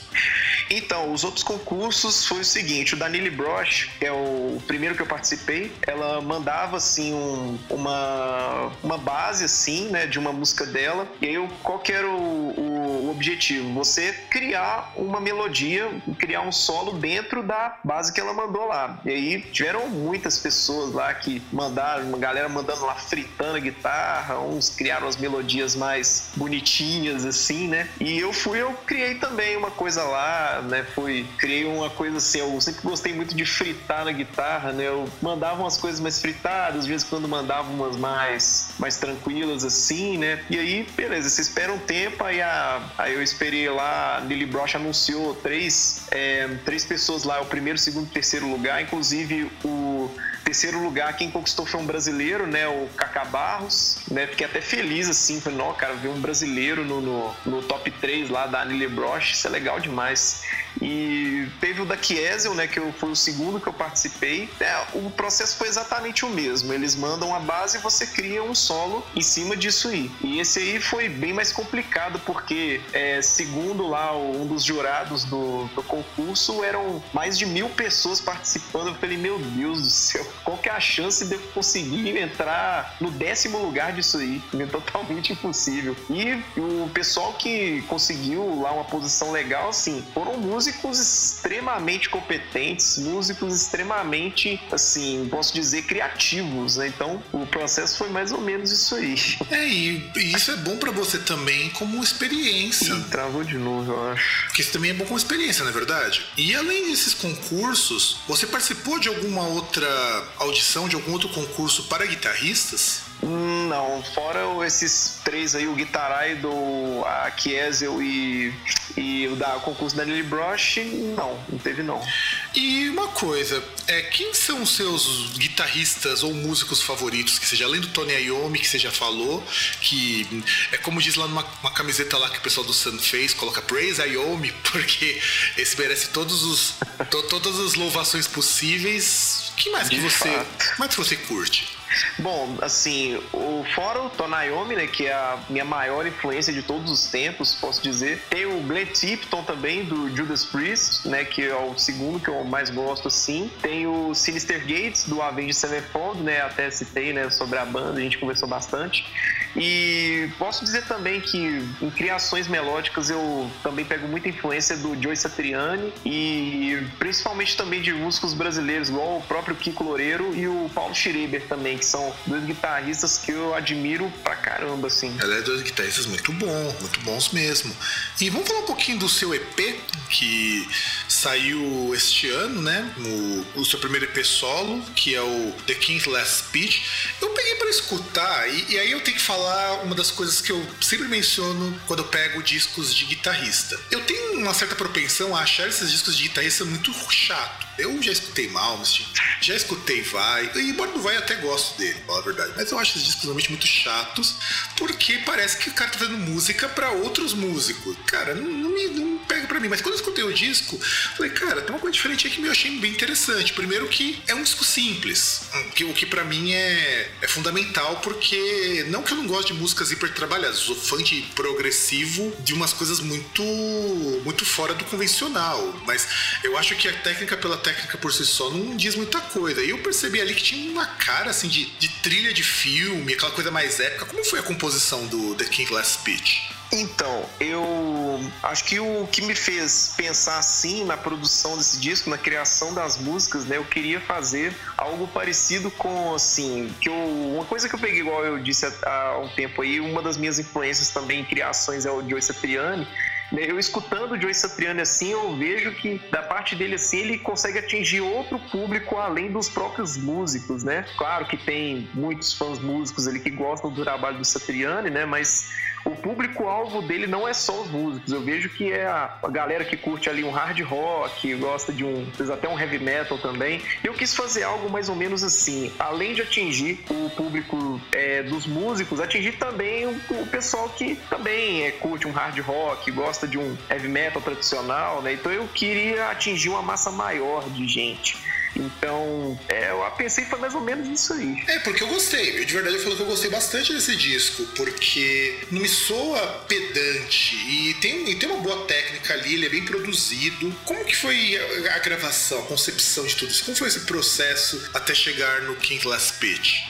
Então, os outros concursos foi o seguinte: o Danile Broch, que é o primeiro que eu participei, ela mandava assim um, uma, uma base assim, né, de uma música dela. E aí, qual que era o, o, o, objetivo? Você criar uma melodia, criar um solo dentro da base que ela mandou lá. E aí tiveram muitas pessoas lá que mandaram, uma galera mandando lá fritando a guitarra, uns criaram as melodias mais bonitinhas assim, né? E eu fui, eu criei também uma coisa lá né? Fui, criei uma coisa assim, eu sempre gostei muito de fritar na guitarra, né? Eu mandava umas coisas mais fritadas, às vezes quando mandava umas mais, mais tranquilas assim, né? E aí, beleza, você espera um tempo, aí, a, aí eu esperei lá, a Lily Brosh anunciou três, é, três pessoas lá, o primeiro, segundo e terceiro lugar, inclusive o terceiro lugar, quem conquistou foi um brasileiro, né? O Cacá Barros, né? Fiquei até feliz, assim, falei, não, cara, ver um brasileiro no, no, no top 3 lá da Anile Broche, isso é legal demais. E teve o da Kiesel, né, que eu, foi o segundo que eu participei. É, o processo foi exatamente o mesmo. Eles mandam a base e você cria um solo em cima disso aí. E esse aí foi bem mais complicado, porque, é, segundo lá um dos jurados do, do, concurso, eram mais de mil pessoas participando. Eu falei, meu Deus do céu, qual que é a chance de eu conseguir entrar no décimo lugar disso aí? É totalmente impossível. E o pessoal que conseguiu lá uma posição legal, assim, foram músicos extremamente competentes, músicos extremamente, assim, posso dizer, criativos, né? Então, o processo foi mais ou menos isso aí. É, e isso é bom para você também como experiência. Ih, travou de novo, eu acho. Porque isso também é bom como experiência, não é verdade? E além desses concursos, você participou de alguma outra audição, de algum outro concurso para guitarristas? Não, fora esses três aí, o Guitarai do a Kiesel e, e o da concurso da Lily Brosh, não, não teve não. E uma coisa, é, quem são os seus guitarristas ou músicos favoritos? Que seja além do Tony Iommi, que você já falou, que é como diz lá numa camiseta lá que o pessoal do Sun fez, coloca Praise Iommi, porque esse merece todos os, to, todas as louvações possíveis. que mais que você, mais que você curte? Bom, assim, o, fora o Tonayomi, né, que é a minha maior influência de todos os tempos, posso dizer. Tem o Glenn Tipton também, do Judas Priest, né, que é o segundo que eu mais gosto, assim. Tem o Sinister Gates, do Avenged Sevenfold, né, até citei, né, sobre a banda, a gente conversou bastante. E posso dizer também que em criações melódicas eu também pego muita influência do Joe Satriani e principalmente também de músicos brasileiros, igual o próprio Kiko Loureiro e o Paulo Schreiber também, que são dois guitarristas que eu admiro pra caramba, assim. Ela é dois guitarristas muito bons, muito bons mesmo. E vamos falar um pouquinho do seu EP, que saiu este ano, né? O, o seu primeiro EP solo, que é o The King's Last Speech. Eu peguei para escutar, e, e aí eu tenho que falar uma das coisas que eu sempre menciono quando eu pego discos de guitarrista. Eu tenho uma certa propensão a achar esses discos de guitarrista muito chato. Eu já escutei Malmsteen, já escutei Vai, e embora do Vai eu até gosto dele, falar a verdade, mas eu acho esses discos realmente muito chatos, porque parece que o cara tá fazendo música para outros músicos. Cara, não, não, me, não pega pra mim, mas quando eu escutei o disco, falei, cara, tem uma coisa diferente aqui que eu achei bem interessante. Primeiro que é um disco simples, que, o que para mim é, é fundamental, porque não que eu não gosto de músicas hiper trabalhadas, sou fã de progressivo de umas coisas muito muito fora do convencional, mas eu acho que a técnica pela técnica por si só não diz muita coisa. E eu percebi ali que tinha uma cara assim de, de trilha de filme, aquela coisa mais épica. Como foi a composição do The King Last Speech? Então, eu acho que o que me fez pensar assim na produção desse disco, na criação das músicas, né? Eu queria fazer algo parecido com, assim, que eu, uma coisa que eu peguei, igual eu disse há, há um tempo aí, uma das minhas influências também em criações é o Joe Satriani, eu escutando o Joe Satriani assim, eu vejo que da parte dele assim, ele consegue atingir outro público além dos próprios músicos, né? Claro que tem muitos fãs músicos ali que gostam do trabalho do Satriani, né? Mas o público-alvo dele não é só os músicos. Eu vejo que é a, galera que curte ali um hard rock, gosta de um, até um heavy metal também. Eu quis fazer algo mais ou menos assim, além de atingir o público é, dos músicos, atingir também o, o pessoal que também é, curte um hard rock, gosta de um heavy metal tradicional, né? Então eu queria atingir uma massa maior de gente. Então, é, eu pensei foi mais ou menos isso aí. É, porque eu gostei. De verdade, eu falo que eu gostei bastante desse disco, porque não me soa pedante e tem, e tem uma boa técnica ali, ele é bem produzido. Como que foi a, a gravação, a concepção de tudo isso? Como foi esse processo até chegar no King Last Pitch?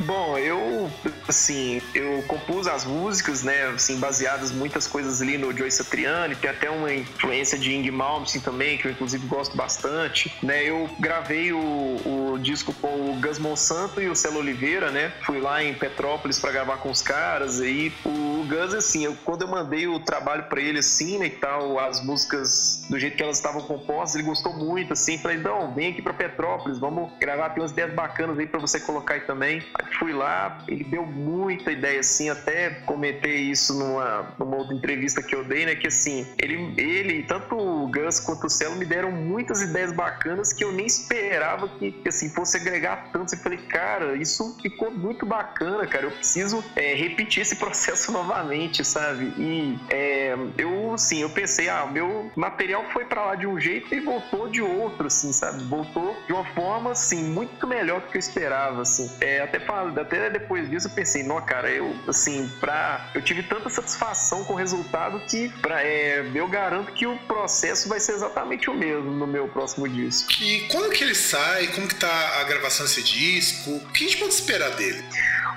Bom, eu, assim, eu compus as músicas, né, assim, baseadas muitas coisas ali no Joe Satriani, tem até uma influência de Ing Malmsteen também, que eu inclusive gosto bastante, né, eu gravei o, o disco com o Gus Monsanto e o Celo Oliveira, né, fui lá em Petrópolis para gravar com os caras, e o Gus, assim, eu, quando eu mandei o trabalho para ele, assim, né, e tal, as músicas do jeito que elas estavam compostas, ele gostou muito, assim, falei, não, vem aqui para Petrópolis, vamos gravar, tem umas ideias bacanas aí para você colocar aí também fui lá, ele deu muita ideia, assim, até comentei isso numa, numa outra entrevista que eu dei, né? Que assim, ele, ele tanto o Gus quanto o Celo me deram muitas ideias bacanas que eu nem esperava que, assim, fosse agregar tanto. Eu falei, cara, isso ficou muito bacana, cara. Eu preciso é, repetir esse processo novamente, sabe? E é, eu, assim, eu pensei, ah, meu material foi para lá de um jeito e voltou de outro, assim, sabe? Voltou de uma forma, assim, muito melhor do que eu esperava, assim. É, até até depois disso eu pensei, não, cara, eu, assim, pra. Eu tive tanta satisfação com o resultado que pra, é, eu garanto que o processo vai ser exatamente o mesmo no meu próximo disco. E quando que ele sai? Como que tá a gravação desse disco? O que a gente pode esperar dele?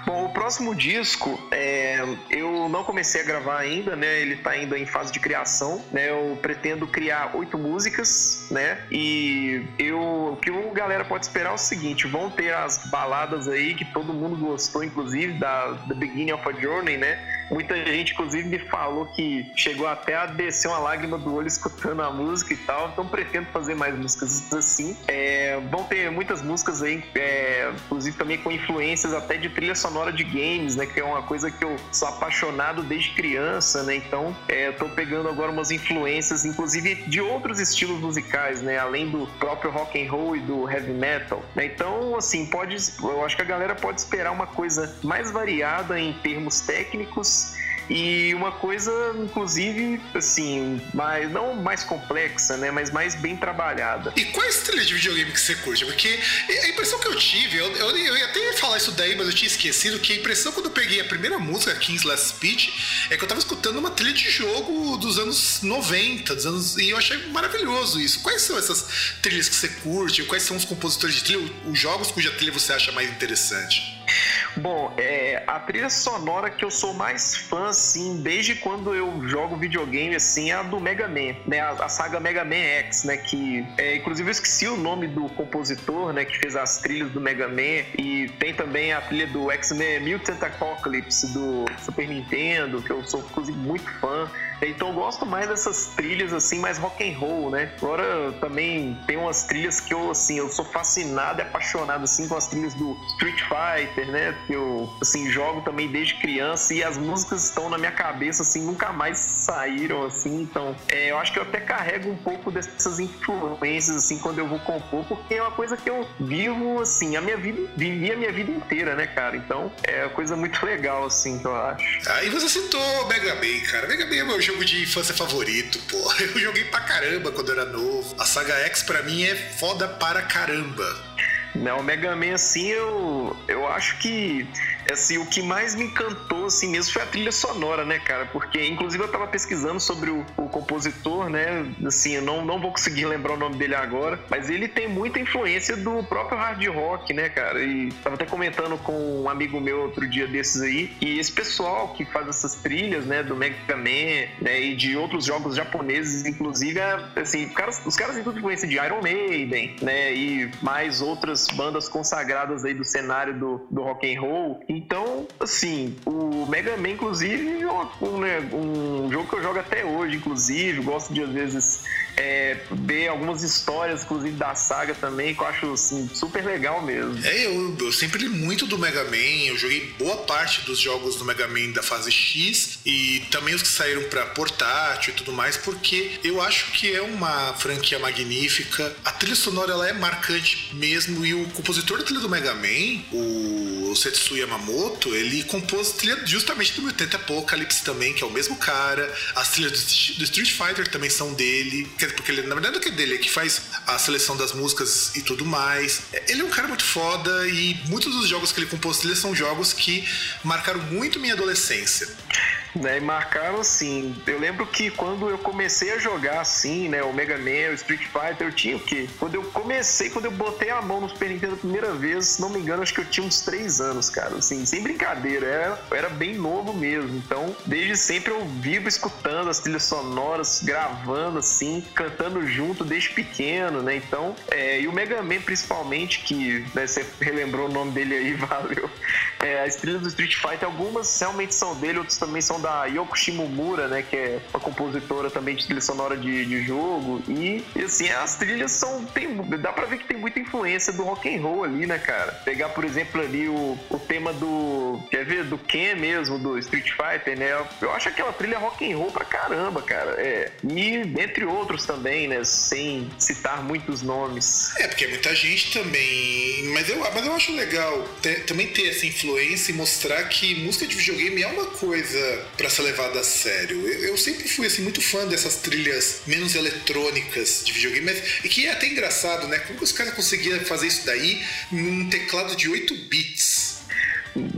Bom, o próximo disco, é, eu não comecei a gravar ainda, né? Ele tá ainda em fase de criação, né? Eu pretendo criar oito músicas, né? E eu, o que a galera pode esperar é o seguinte: vão ter as baladas aí que todo mundo gostou, inclusive da The Beginning of a Journey, né? Muita gente, inclusive, me falou que chegou até a descer uma lágrima do olho escutando a música e tal. Então, pretendo fazer mais músicas assim. É, vão ter muitas músicas aí, é, inclusive também com influências até de trilha sonora de games, né? Que é uma coisa que eu sou apaixonado desde criança, né? Então, é, eu tô pegando agora umas influências, inclusive de outros estilos musicais, né? Além do próprio rock and roll e do heavy metal. Né? Então, assim, pode, eu acho que a galera pode esperar uma coisa mais variada em termos técnicos e uma coisa, inclusive, assim, mais, não mais complexa, né? Mas mais bem trabalhada. E quais trilhas de videogame que você curte? Porque a impressão que eu tive, eu, eu, eu ia até falar isso daí, mas eu tinha esquecido que a impressão quando eu peguei a primeira música, King's Last Speech, é que eu tava escutando uma trilha de jogo dos anos 90, dos anos, e eu achei maravilhoso isso. Quais são essas trilhas que você curte? Quais são os compositores de trilha, os jogos cuja trilha você acha mais interessante? Bom, é, a trilha sonora que eu sou mais fã, assim, desde quando eu jogo videogame, assim, é a do Mega Man, né? A, a saga Mega Man X, né? Que, é, inclusive, eu esqueci o nome do compositor, né? Que fez as trilhas do Mega Man. E tem também a trilha do X-Men Mutant Apocalypse do Super Nintendo, que eu sou, inclusive, muito fã. Então eu gosto mais dessas trilhas assim, mais rock and roll, né? Agora também tem umas trilhas que eu assim, eu sou fascinado e apaixonado assim com as trilhas do Street Fighter, né? Que eu assim jogo também desde criança e as músicas estão na minha cabeça assim, nunca mais saíram assim. Então, é, eu acho que eu até carrego um pouco dessas influências assim quando eu vou compor, porque é uma coisa que eu vivo assim, a minha vida, vivi a minha vida inteira, né, cara? Então, é uma coisa muito legal assim, que eu acho. Aí ah, você citou Mega Man, cara. Mega Man é meu jogo de infância favorito, pô. Eu joguei pra caramba quando era novo. A saga X pra mim é foda para caramba. Não, o Mega Man, assim, eu, eu acho que assim, o que mais me encantou, assim mesmo, foi a trilha sonora, né, cara? Porque, inclusive, eu tava pesquisando sobre o, o compositor, né? Assim, eu não, não vou conseguir lembrar o nome dele agora, mas ele tem muita influência do próprio hard rock, né, cara? E tava até comentando com um amigo meu outro dia desses aí, e esse pessoal que faz essas trilhas, né, do Mega Man, né, e de outros jogos japoneses, inclusive, é, assim, caras, os caras têm tudo influência de Iron Maiden, né, e mais outras bandas consagradas aí do cenário do, do rock and roll. E então, assim, o Mega Man, inclusive, é um, né, um jogo que eu jogo até hoje, inclusive, gosto de às vezes é, ver algumas histórias, inclusive da saga também, que eu acho assim, super legal mesmo. É, eu, eu sempre li muito do Mega Man, eu joguei boa parte dos jogos do Mega Man da fase X e também os que saíram para portátil e tudo mais, porque eu acho que é uma franquia magnífica. A trilha sonora ela é marcante mesmo e o compositor da trilha do Mega Man, o Setsuya Yamamoto, ele compôs trilha justamente do Mutant Apocalypse também, que é o mesmo cara. As trilhas do, Street Fighter também são dele, porque ele, na verdade não é dele, é que faz a seleção das músicas e tudo mais. Ele é um cara muito foda e muitos dos jogos que ele compôs são jogos que marcaram muito minha adolescência né? E marcaram assim. Eu lembro que quando eu comecei a jogar assim, né? O Mega Man, o Street Fighter, eu tinha o quê? Quando eu comecei, quando eu botei a mão no Super Nintendo a primeira vez, se não me engano, acho que eu tinha uns 3 anos, cara. Assim, sem brincadeira. Era, era bem novo mesmo. Então, desde sempre eu vivo escutando as trilhas sonoras, gravando assim, cantando junto desde pequeno, né? Então, é, e o Mega Man principalmente, que né, você relembrou o nome dele aí, valeu. É, as trilhas do Street Fighter, algumas realmente são dele, outras também são da Yoko Shimomura, né, que é uma compositora também de trilha sonora de, de jogo. E, assim, as trilhas são. Tem, dá pra ver que tem muita influência do rock and roll ali, né, cara? Pegar, por exemplo, ali o, o tema do. Quer ver? Do Ken mesmo, do Street Fighter, né? Eu acho aquela trilha rock and roll pra caramba, cara. É. E entre outros também, né? Sem citar muitos nomes. É, porque muita gente também. Mas eu, mas eu acho legal ter, também ter essa influência e mostrar que música de videogame é uma coisa para ser levada a sério. Eu, eu, sempre fui assim muito fã dessas trilhas menos eletrônicas de videogame, mas, e que é até engraçado, né? Como que os caras conseguiam fazer isso daí num teclado de 8 bits?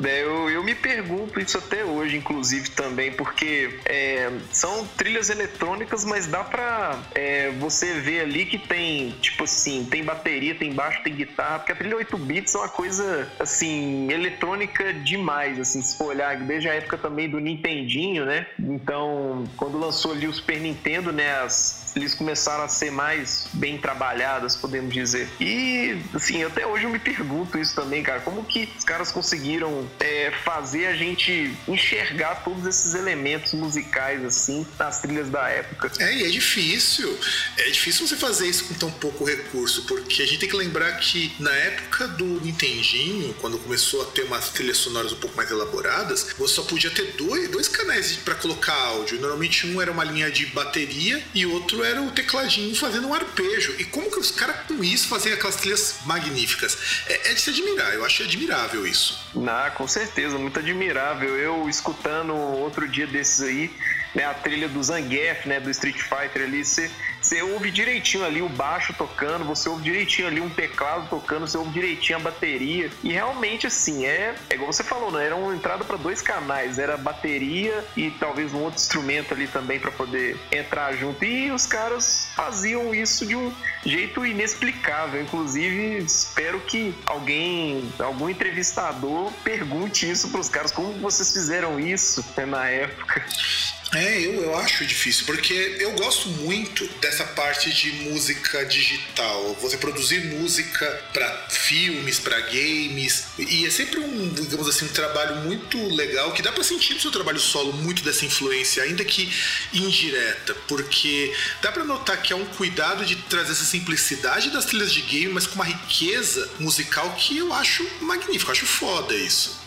É, eu, eu me pergunto isso até hoje, inclusive, também, porque é, são trilhas eletrônicas, mas dá pra é, você ver ali que tem, tipo assim, tem bateria, tem baixo, tem guitarra, porque a trilha 8 bits é uma coisa, assim, eletrônica demais, assim, se for olhar, desde a época também do Nintendinho, né? Então, quando lançou ali o Super Nintendo, né, as, eles começaram a ser mais bem trabalhadas, podemos dizer. E, assim, até hoje eu me pergunto isso também, cara. Como que os caras conseguiram é, fazer a gente enxergar todos esses elementos musicais, assim, nas trilhas da época? É, e é difícil. É difícil você fazer isso com tão pouco recurso, porque a gente tem que lembrar que na época do Nintendinho, quando começou a ter umas trilhas sonoras um pouco mais elaboradas, você só podia ter dois, dois canais para colocar áudio. Normalmente um era uma linha de bateria e outro era o tecladinho fazendo um arpejo. E como que os caras com isso fazem aquelas trilhas magníficas? É, é, de se admirar, eu acho admirável isso. Ah, com certeza, muito admirável. Eu escutando outro dia desses aí, né, a trilha do Zangief, né, do Street Fighter ali, você você ouve direitinho ali o baixo tocando, você ouve direitinho ali um teclado tocando, você ouve direitinho a bateria. E realmente, assim, é, é igual você falou, né? Era uma entrada para dois canais, era bateria e talvez um outro instrumento ali também para poder entrar junto. E os caras faziam isso de um jeito inexplicável. Inclusive, espero que alguém, algum entrevistador, pergunte isso para os caras: como vocês fizeram isso né, na época? É, eu, eu acho difícil, porque eu gosto muito dessa parte de música digital. Você produzir música para filmes, para games, e é sempre um, digamos assim, um trabalho muito legal que dá para sentir no seu trabalho solo muito dessa influência, ainda que indireta, porque dá para notar que é um cuidado de trazer essa simplicidade das trilhas de game, mas com uma riqueza musical que eu acho magnífico, eu acho foda isso.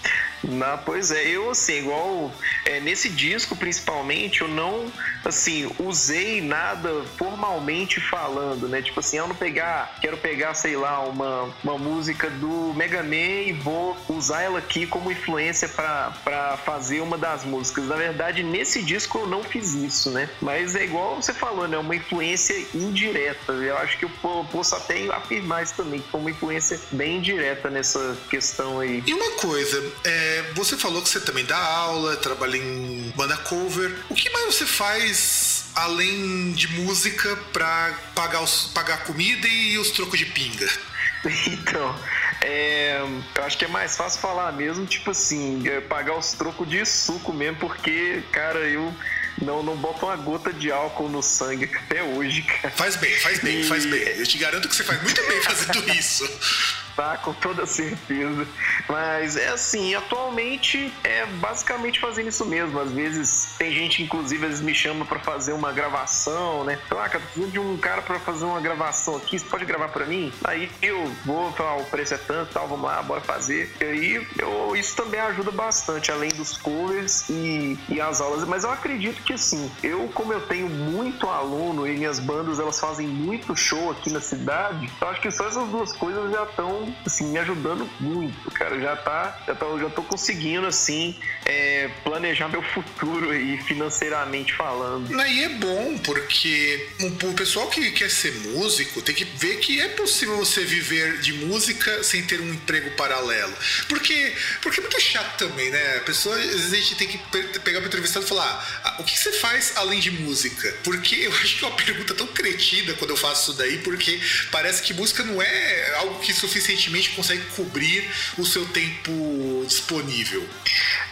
Não, pois é, eu assim, igual é, nesse disco principalmente, eu não assim, usei nada formalmente falando, né? Tipo assim, eu não pegar, quero pegar, sei lá, uma, uma música do Mega Man e vou usar ela aqui como influência para fazer uma das músicas. Na verdade, nesse disco eu não fiz isso, né? Mas é igual você falou, né? Uma influência indireta. Eu acho que eu posso até afirmar isso também, que foi uma influência bem direta nessa questão aí. E uma coisa, é é, você falou que você também dá aula, trabalha em banda cover. O que mais você faz além de música para pagar, os, pagar comida e os trocos de pinga? Então, é, eu acho que é mais fácil falar mesmo, tipo assim, é pagar os trocos de suco mesmo, porque, cara, eu não, não boto uma gota de álcool no sangue até hoje, cara. Faz bem, faz bem, e... faz bem. Eu te garanto que você faz muito bem fazendo isso. Tá, com toda certeza. Mas é assim, atualmente é basicamente fazendo isso mesmo. Às vezes tem gente, inclusive, às vezes me chama para fazer uma gravação, né? Então, ah, cara, preciso de um cara para fazer uma gravação aqui, você pode gravar para mim? Aí eu vou falar, o preço é tanto, tal, vamos lá, bora fazer. E aí eu, isso também ajuda bastante, além dos covers e, e as aulas. Mas eu acredito que assim, eu, como eu tenho muito aluno e minhas bandas elas fazem muito show aqui na cidade, eu acho que só essas duas coisas já estão assim, me ajudando muito, cara. Já tá, já tô, já tô conseguindo, assim, é, planejar meu futuro aí, financeiramente falando. E é bom, porque o pessoal que quer ser músico tem que ver que é possível você viver de música sem ter um emprego paralelo. Porque, porque é muito chato também, né? A pessoa, às vezes, tem que pegar uma entrevistado e falar: ah, o que você faz além de música? Porque eu acho que é uma pergunta tão cretida quando eu faço isso daí, porque parece que música não é algo que suficientemente consegue cobrir o seu tempo disponível.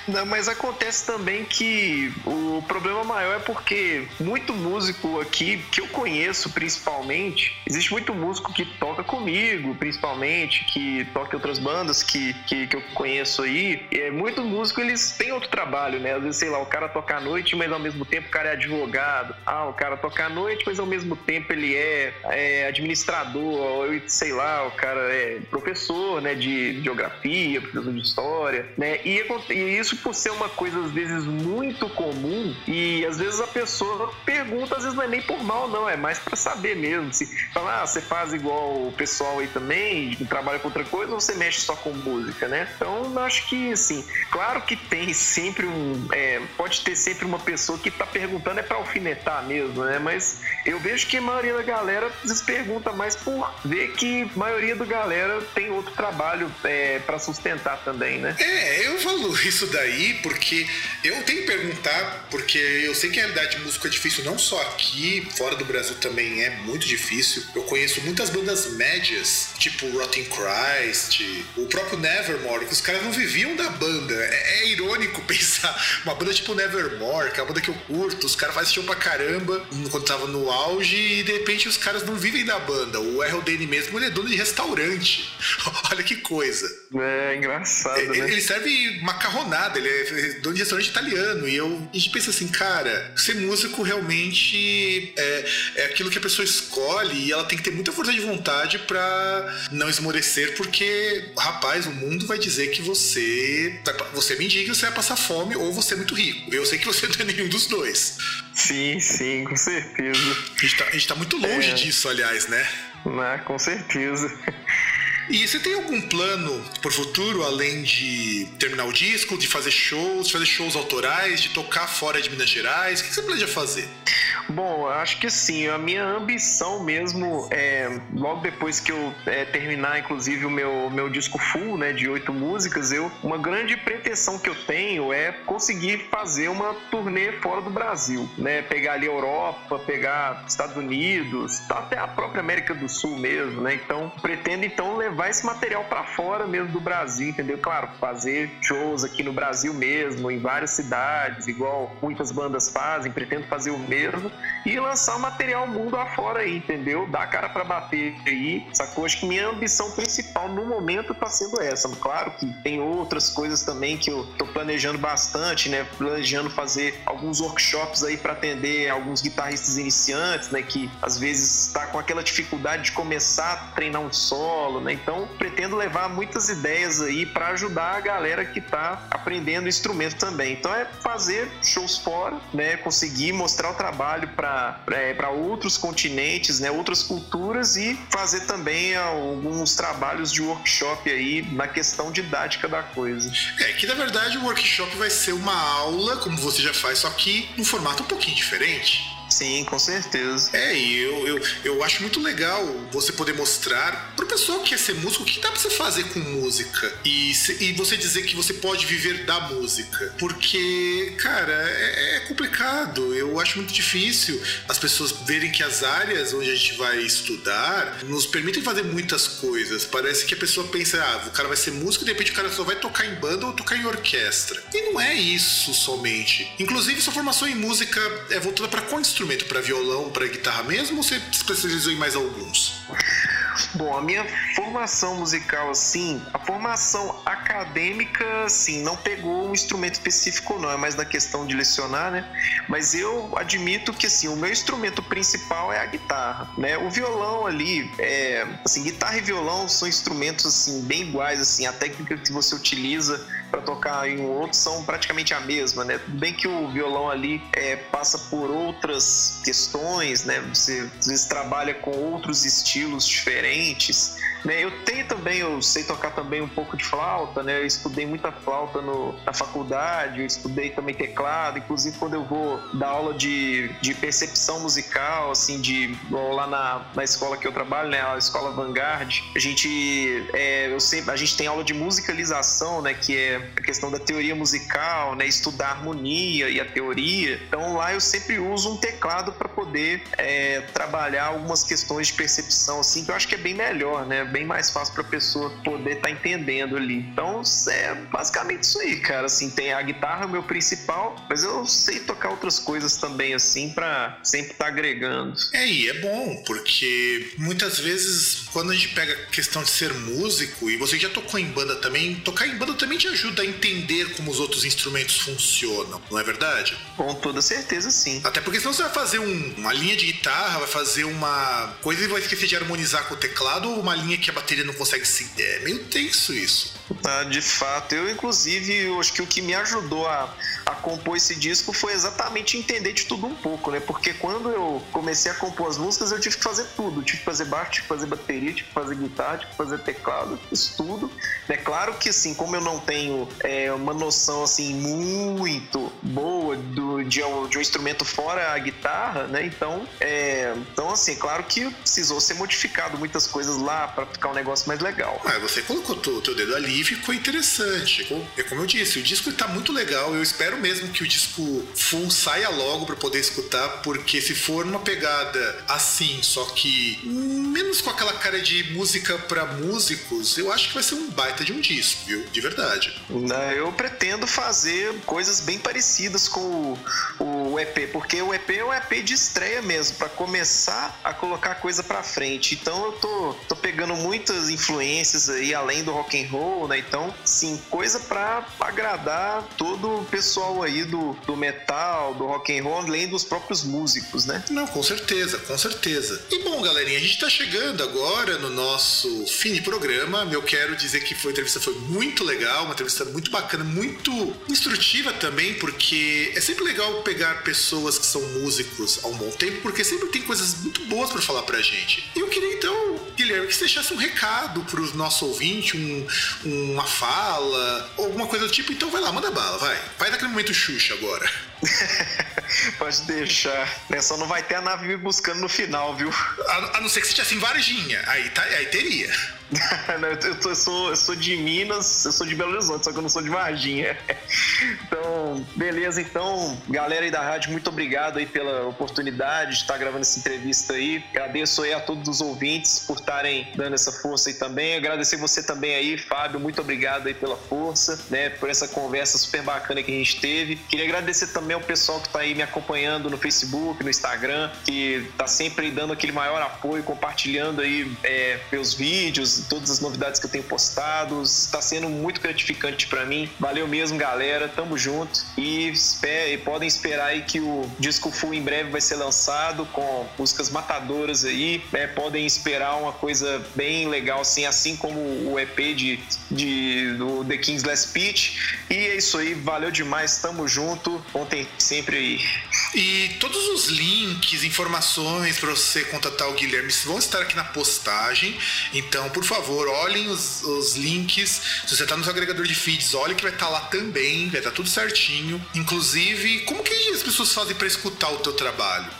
Não, mas acontece também que o problema maior é porque muito músico aqui, que eu conheço principalmente, existe muito músico que toca comigo, principalmente, que toca outras bandas que, que, que eu conheço aí. E é, muito músico, eles têm outro trabalho, né? Às vezes, sei lá, o cara toca à noite, mas ao mesmo tempo o cara é advogado. Ah, o cara toca à noite, mas ao mesmo tempo ele é, é administrador, ou sei lá, o cara é professor, né, de geografia, professor de história, né? E, e isso por ser uma coisa às vezes muito comum e às vezes a pessoa pergunta, às vezes não é nem por mal, não, é mais para saber mesmo. Se falar, ah, você faz igual o pessoal aí também, trabalha com outra coisa, ou você mexe só com música, né? Então eu acho que assim, claro que tem sempre um. É, pode ter sempre uma pessoa que tá perguntando é para alfinetar mesmo, né? Mas eu vejo que a maioria da galera pergunta mais por ver que a maioria da galera tem outro trabalho é, para sustentar também, né? É, eu falo isso daí aí, porque eu tenho que perguntar, porque eu sei que a realidade de músico é difícil não só aqui, fora do Brasil também é muito difícil. Eu conheço muitas bandas médias, tipo Rotten Christ, o próprio Nevermore, que os caras não viviam da banda. É, é irônico pensar uma banda tipo Nevermore, que é uma banda que eu curto, os caras show pra caramba quando tava no auge e de repente os caras não vivem da banda. O Errol mesmo, ele é dono de restaurante. Olha que coisa. É engraçado, ele, né? Ele serve macarronada, ele é dono de restaurante italiano. E eu, a gente pensa assim, cara, ser músico realmente é, é aquilo que a pessoa escolhe e ela tem que ter muita força de vontade para não esmorecer, porque, rapaz, o mundo vai dizer que você, você é mendigo, você vai passar fome ou você é muito rico. Eu sei que você não é nenhum dos dois. Sim, sim, com certeza. A gente tá, a gente tá muito longe é. disso, aliás, né? Ah, com certeza. E você tem algum plano pro futuro, além de terminar o disco, de fazer shows, de fazer shows autorais, de tocar fora de Minas Gerais? O que você planeja fazer? Bom, acho que sim. A minha ambição mesmo é, logo depois que eu é, terminar, inclusive, o meu, meu disco full, né, de oito músicas, eu uma grande pretensão que eu tenho é conseguir fazer uma turnê fora do Brasil, né? Pegar ali Europa, pegar Estados Unidos, até a própria América do Sul mesmo, né? Então, pretendo então levar esse material para fora mesmo do Brasil, entendeu? Claro, fazer shows aqui no Brasil mesmo, em várias cidades, igual muitas bandas fazem, pretendo fazer o mesmo e lançar o material mundo afora aí, entendeu? Dar cara para bater aí, sacou? Acho que minha ambição principal no momento tá sendo essa. Claro que tem outras coisas também que eu tô planejando bastante, né? Planejando fazer alguns workshops aí para atender alguns guitarristas iniciantes, né? Que às vezes está com aquela dificuldade de começar a treinar um solo, né? Então pretendo levar muitas ideias aí para ajudar a galera que tá aprendendo instrumento também. Então é fazer shows fora, né? Conseguir mostrar o trabalho para é, outros continentes, né, outras culturas e fazer também alguns trabalhos de workshop aí na questão didática da coisa. É que na verdade o workshop vai ser uma aula, como você já faz, só que num formato um pouquinho diferente. Sim, com certeza. É, e eu, eu, eu acho muito legal você poder mostrar pro pessoal que quer ser músico o que dá pra você fazer com música. E, e você dizer que você pode viver da música. Porque, cara, é, é complicado. Eu acho muito difícil as pessoas verem que as áreas onde a gente vai estudar nos permitem fazer muitas coisas. Parece que a pessoa pensa, ah, o cara vai ser músico e de repente o cara só vai tocar em banda ou tocar em orquestra. E não é isso somente. Inclusive, sua formação em música é voltada para instrumento? Para violão, para guitarra mesmo ou você especializou em mais alguns? Bom, a minha formação musical, assim, a formação acadêmica, assim, não pegou um instrumento específico, não, é mais na questão de lecionar, né? Mas eu admito que, assim, o meu instrumento principal é a guitarra, né? O violão ali, é, assim, guitarra e violão são instrumentos, assim, bem iguais, assim, a técnica que você utiliza para tocar em um outro são praticamente a mesma, né? Tudo bem que o violão ali é, passa por outras questões, né? Você às vezes trabalha com outros estilos diferentes, né? Eu tenho também, eu sei tocar também um pouco de flauta, né? Eu estudei muita flauta no, na faculdade, eu estudei também teclado, inclusive quando eu vou dar aula de, de percepção musical, assim, de lá na, na escola que eu trabalho, né? A escola Vanguard, a gente, é, eu sempre, a gente tem aula de musicalização, né? Que é a questão da teoria musical, né? Estudar a harmonia e a teoria. Então lá eu sempre uso um teclado para poder é, trabalhar algumas questões de percepção, assim, que eu acho que é bem melhor, né? Bem mais fácil para a pessoa poder estar tá entendendo ali. Então, é basicamente isso aí, cara. Assim, tem a guitarra, o meu principal, mas eu sei tocar outras coisas também, assim, para sempre estar tá agregando. É, e é bom, porque muitas vezes, quando a gente pega a questão de ser músico, e você já tocou em banda também, tocar em banda também te ajuda a entender como os outros instrumentos funcionam, não é verdade? Com toda certeza, sim. Até porque senão você vai fazer um, uma linha de guitarra, vai fazer uma coisa e vai esquecer de harmonizar com o teclado, ou uma linha que a bateria não consegue se. É meio tenso isso. Ah, de fato. Eu, inclusive, eu acho que o que me ajudou a, a compor esse disco foi exatamente entender de tudo um pouco, né? Porque quando eu comecei a compor as músicas, eu tive que fazer tudo. tive que fazer baixo, tive que fazer bateria, tive que fazer guitarra, tive que fazer teclado, fiz tudo. É claro que, assim, como eu não tenho é, uma noção, assim, muito boa do, de, um, de um instrumento fora a guitarra, né? Então, é, então assim, claro que precisou ser modificado muitas coisas lá para ficar um negócio mais legal. Ah, você colocou o teu dedo ali ficou interessante. É como eu disse, o disco está muito legal. Eu espero mesmo que o disco full saia logo para poder escutar, porque se for uma pegada assim, só que menos com aquela cara de música para músicos, eu acho que vai ser um baita de um disco, viu? De verdade. Eu pretendo fazer coisas bem parecidas com o, o EP, porque o EP é um EP de estreia mesmo, para começar a colocar coisa para frente. Então eu tô, tô pegando muitas influências aí além do rock and roll, né? Então, sim, coisa para agradar todo o pessoal aí do, do metal, do rock and roll, além dos próprios músicos, né? Não, com certeza, com certeza. E bom, galerinha, a gente tá chegando agora no nosso fim de programa. Eu quero dizer que foi, a entrevista foi muito legal, uma entrevista muito bacana, muito instrutiva também, porque é sempre legal pegar pessoas que são músicos um bom tempo, porque sempre tem coisas muito boas para falar pra gente. E eu queria então, Guilherme, que você deixasse um recado pro nosso ouvinte, um, uma fala, alguma coisa do tipo. Então vai lá, manda bala, vai. Vai naquele momento Xuxa agora. Pode deixar. Né? Só não vai ter a nave me buscando no final, viu? A, a não ser que você tivesse em Varginha. Aí, tá, aí teria. não, eu, eu, eu, sou, eu sou de Minas, eu sou de Belo Horizonte, só que eu não sou de Varginha. então, beleza. Então, galera aí da rádio, muito obrigado aí pela oportunidade de estar gravando essa entrevista aí. Agradeço aí a todos os ouvintes por estarem dando essa força aí também. Agradecer você também aí, Fábio. Muito obrigado aí pela força, né? Por essa conversa super bacana que a gente teve. Queria agradecer também ao pessoal que está aí me acompanhando no Facebook, no Instagram, que está sempre dando aquele maior apoio, compartilhando aí é, meus vídeos, todas as novidades que eu tenho postado. Está sendo muito gratificante para mim. Valeu mesmo, galera. Tamo junto. E, espere, podem esperar aí que o disco full em breve vai ser lançado com músicas matadoras aí. É, podem esperar uma coisa bem legal, assim, assim como o EP de, de, do The King's Last Speech. E é isso aí. Valeu demais. Tamo junto. Contem sempre aí. E todos os links, informações para você contatar o Guilherme vão estar aqui na postagem. Então, por favor, olhem os, os links. Se você está no seu agregador de feeds, olhe que vai estar tá lá também, vai estar tá tudo certinho. Inclusive, como que as pessoas fazem para escutar o teu trabalho?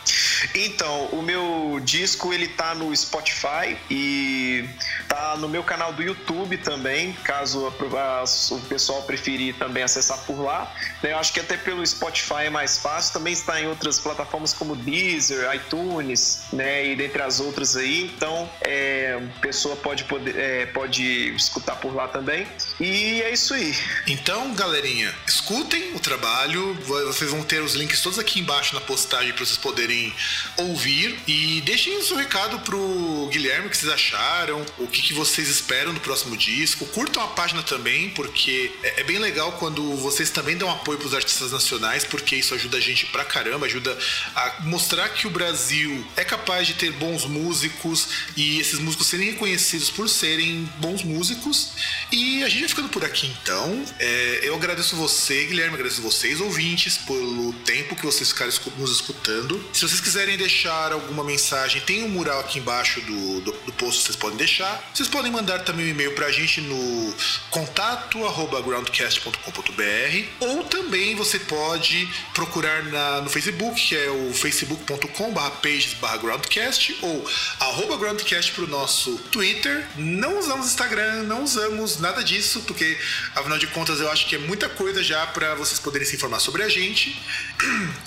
Então, o meu disco ele tá no Spotify e tá no meu canal do YouTube também, caso o pessoal preferir também acessar por lá. Eu acho que até pelo Spotify Spotify é mais fácil, também está em outras plataformas como Deezer, iTunes, né? E dentre as outras aí. Então, é, a pessoa pode, poder, é, pode escutar por lá também. E é isso aí. Então, galerinha, escutem o trabalho. Vocês vão ter os links todos aqui embaixo na postagem para vocês poderem ouvir. E deixem o seu recado pro Guilherme o que vocês acharam, o que, que vocês esperam do próximo disco. Curtam a página também, porque é, é bem legal quando vocês também dão apoio pros artistas nacionais, porque isso ajuda a gente pra caramba, ajuda a mostrar que o Brasil é capaz de ter bons músicos e esses músicos serem reconhecidos por serem bons músicos. E a gente vai ficando por aqui então. É, eu agradeço você, Guilherme, agradeço vocês, ouvintes, pelo tempo que vocês ficaram nos escutando. Se vocês quiserem deixar alguma mensagem, tem um mural aqui embaixo do, do, do post, vocês podem deixar. Vocês podem mandar também um e-mail pra gente no contato arroba groundcast.com.br ou também você pode procurar na, no Facebook, que é o facebook.com pages groundcast ou arroba groundcast pro nosso Twitter. Não usamos Instagram, não usamos nada disso, porque afinal de contas eu acho que é muita coisa já para vocês poderem se informar sobre a gente.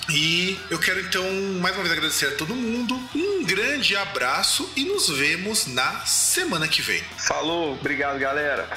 E eu quero então mais uma vez agradecer a todo mundo. Um grande abraço e nos vemos na semana que vem. Falou, obrigado galera.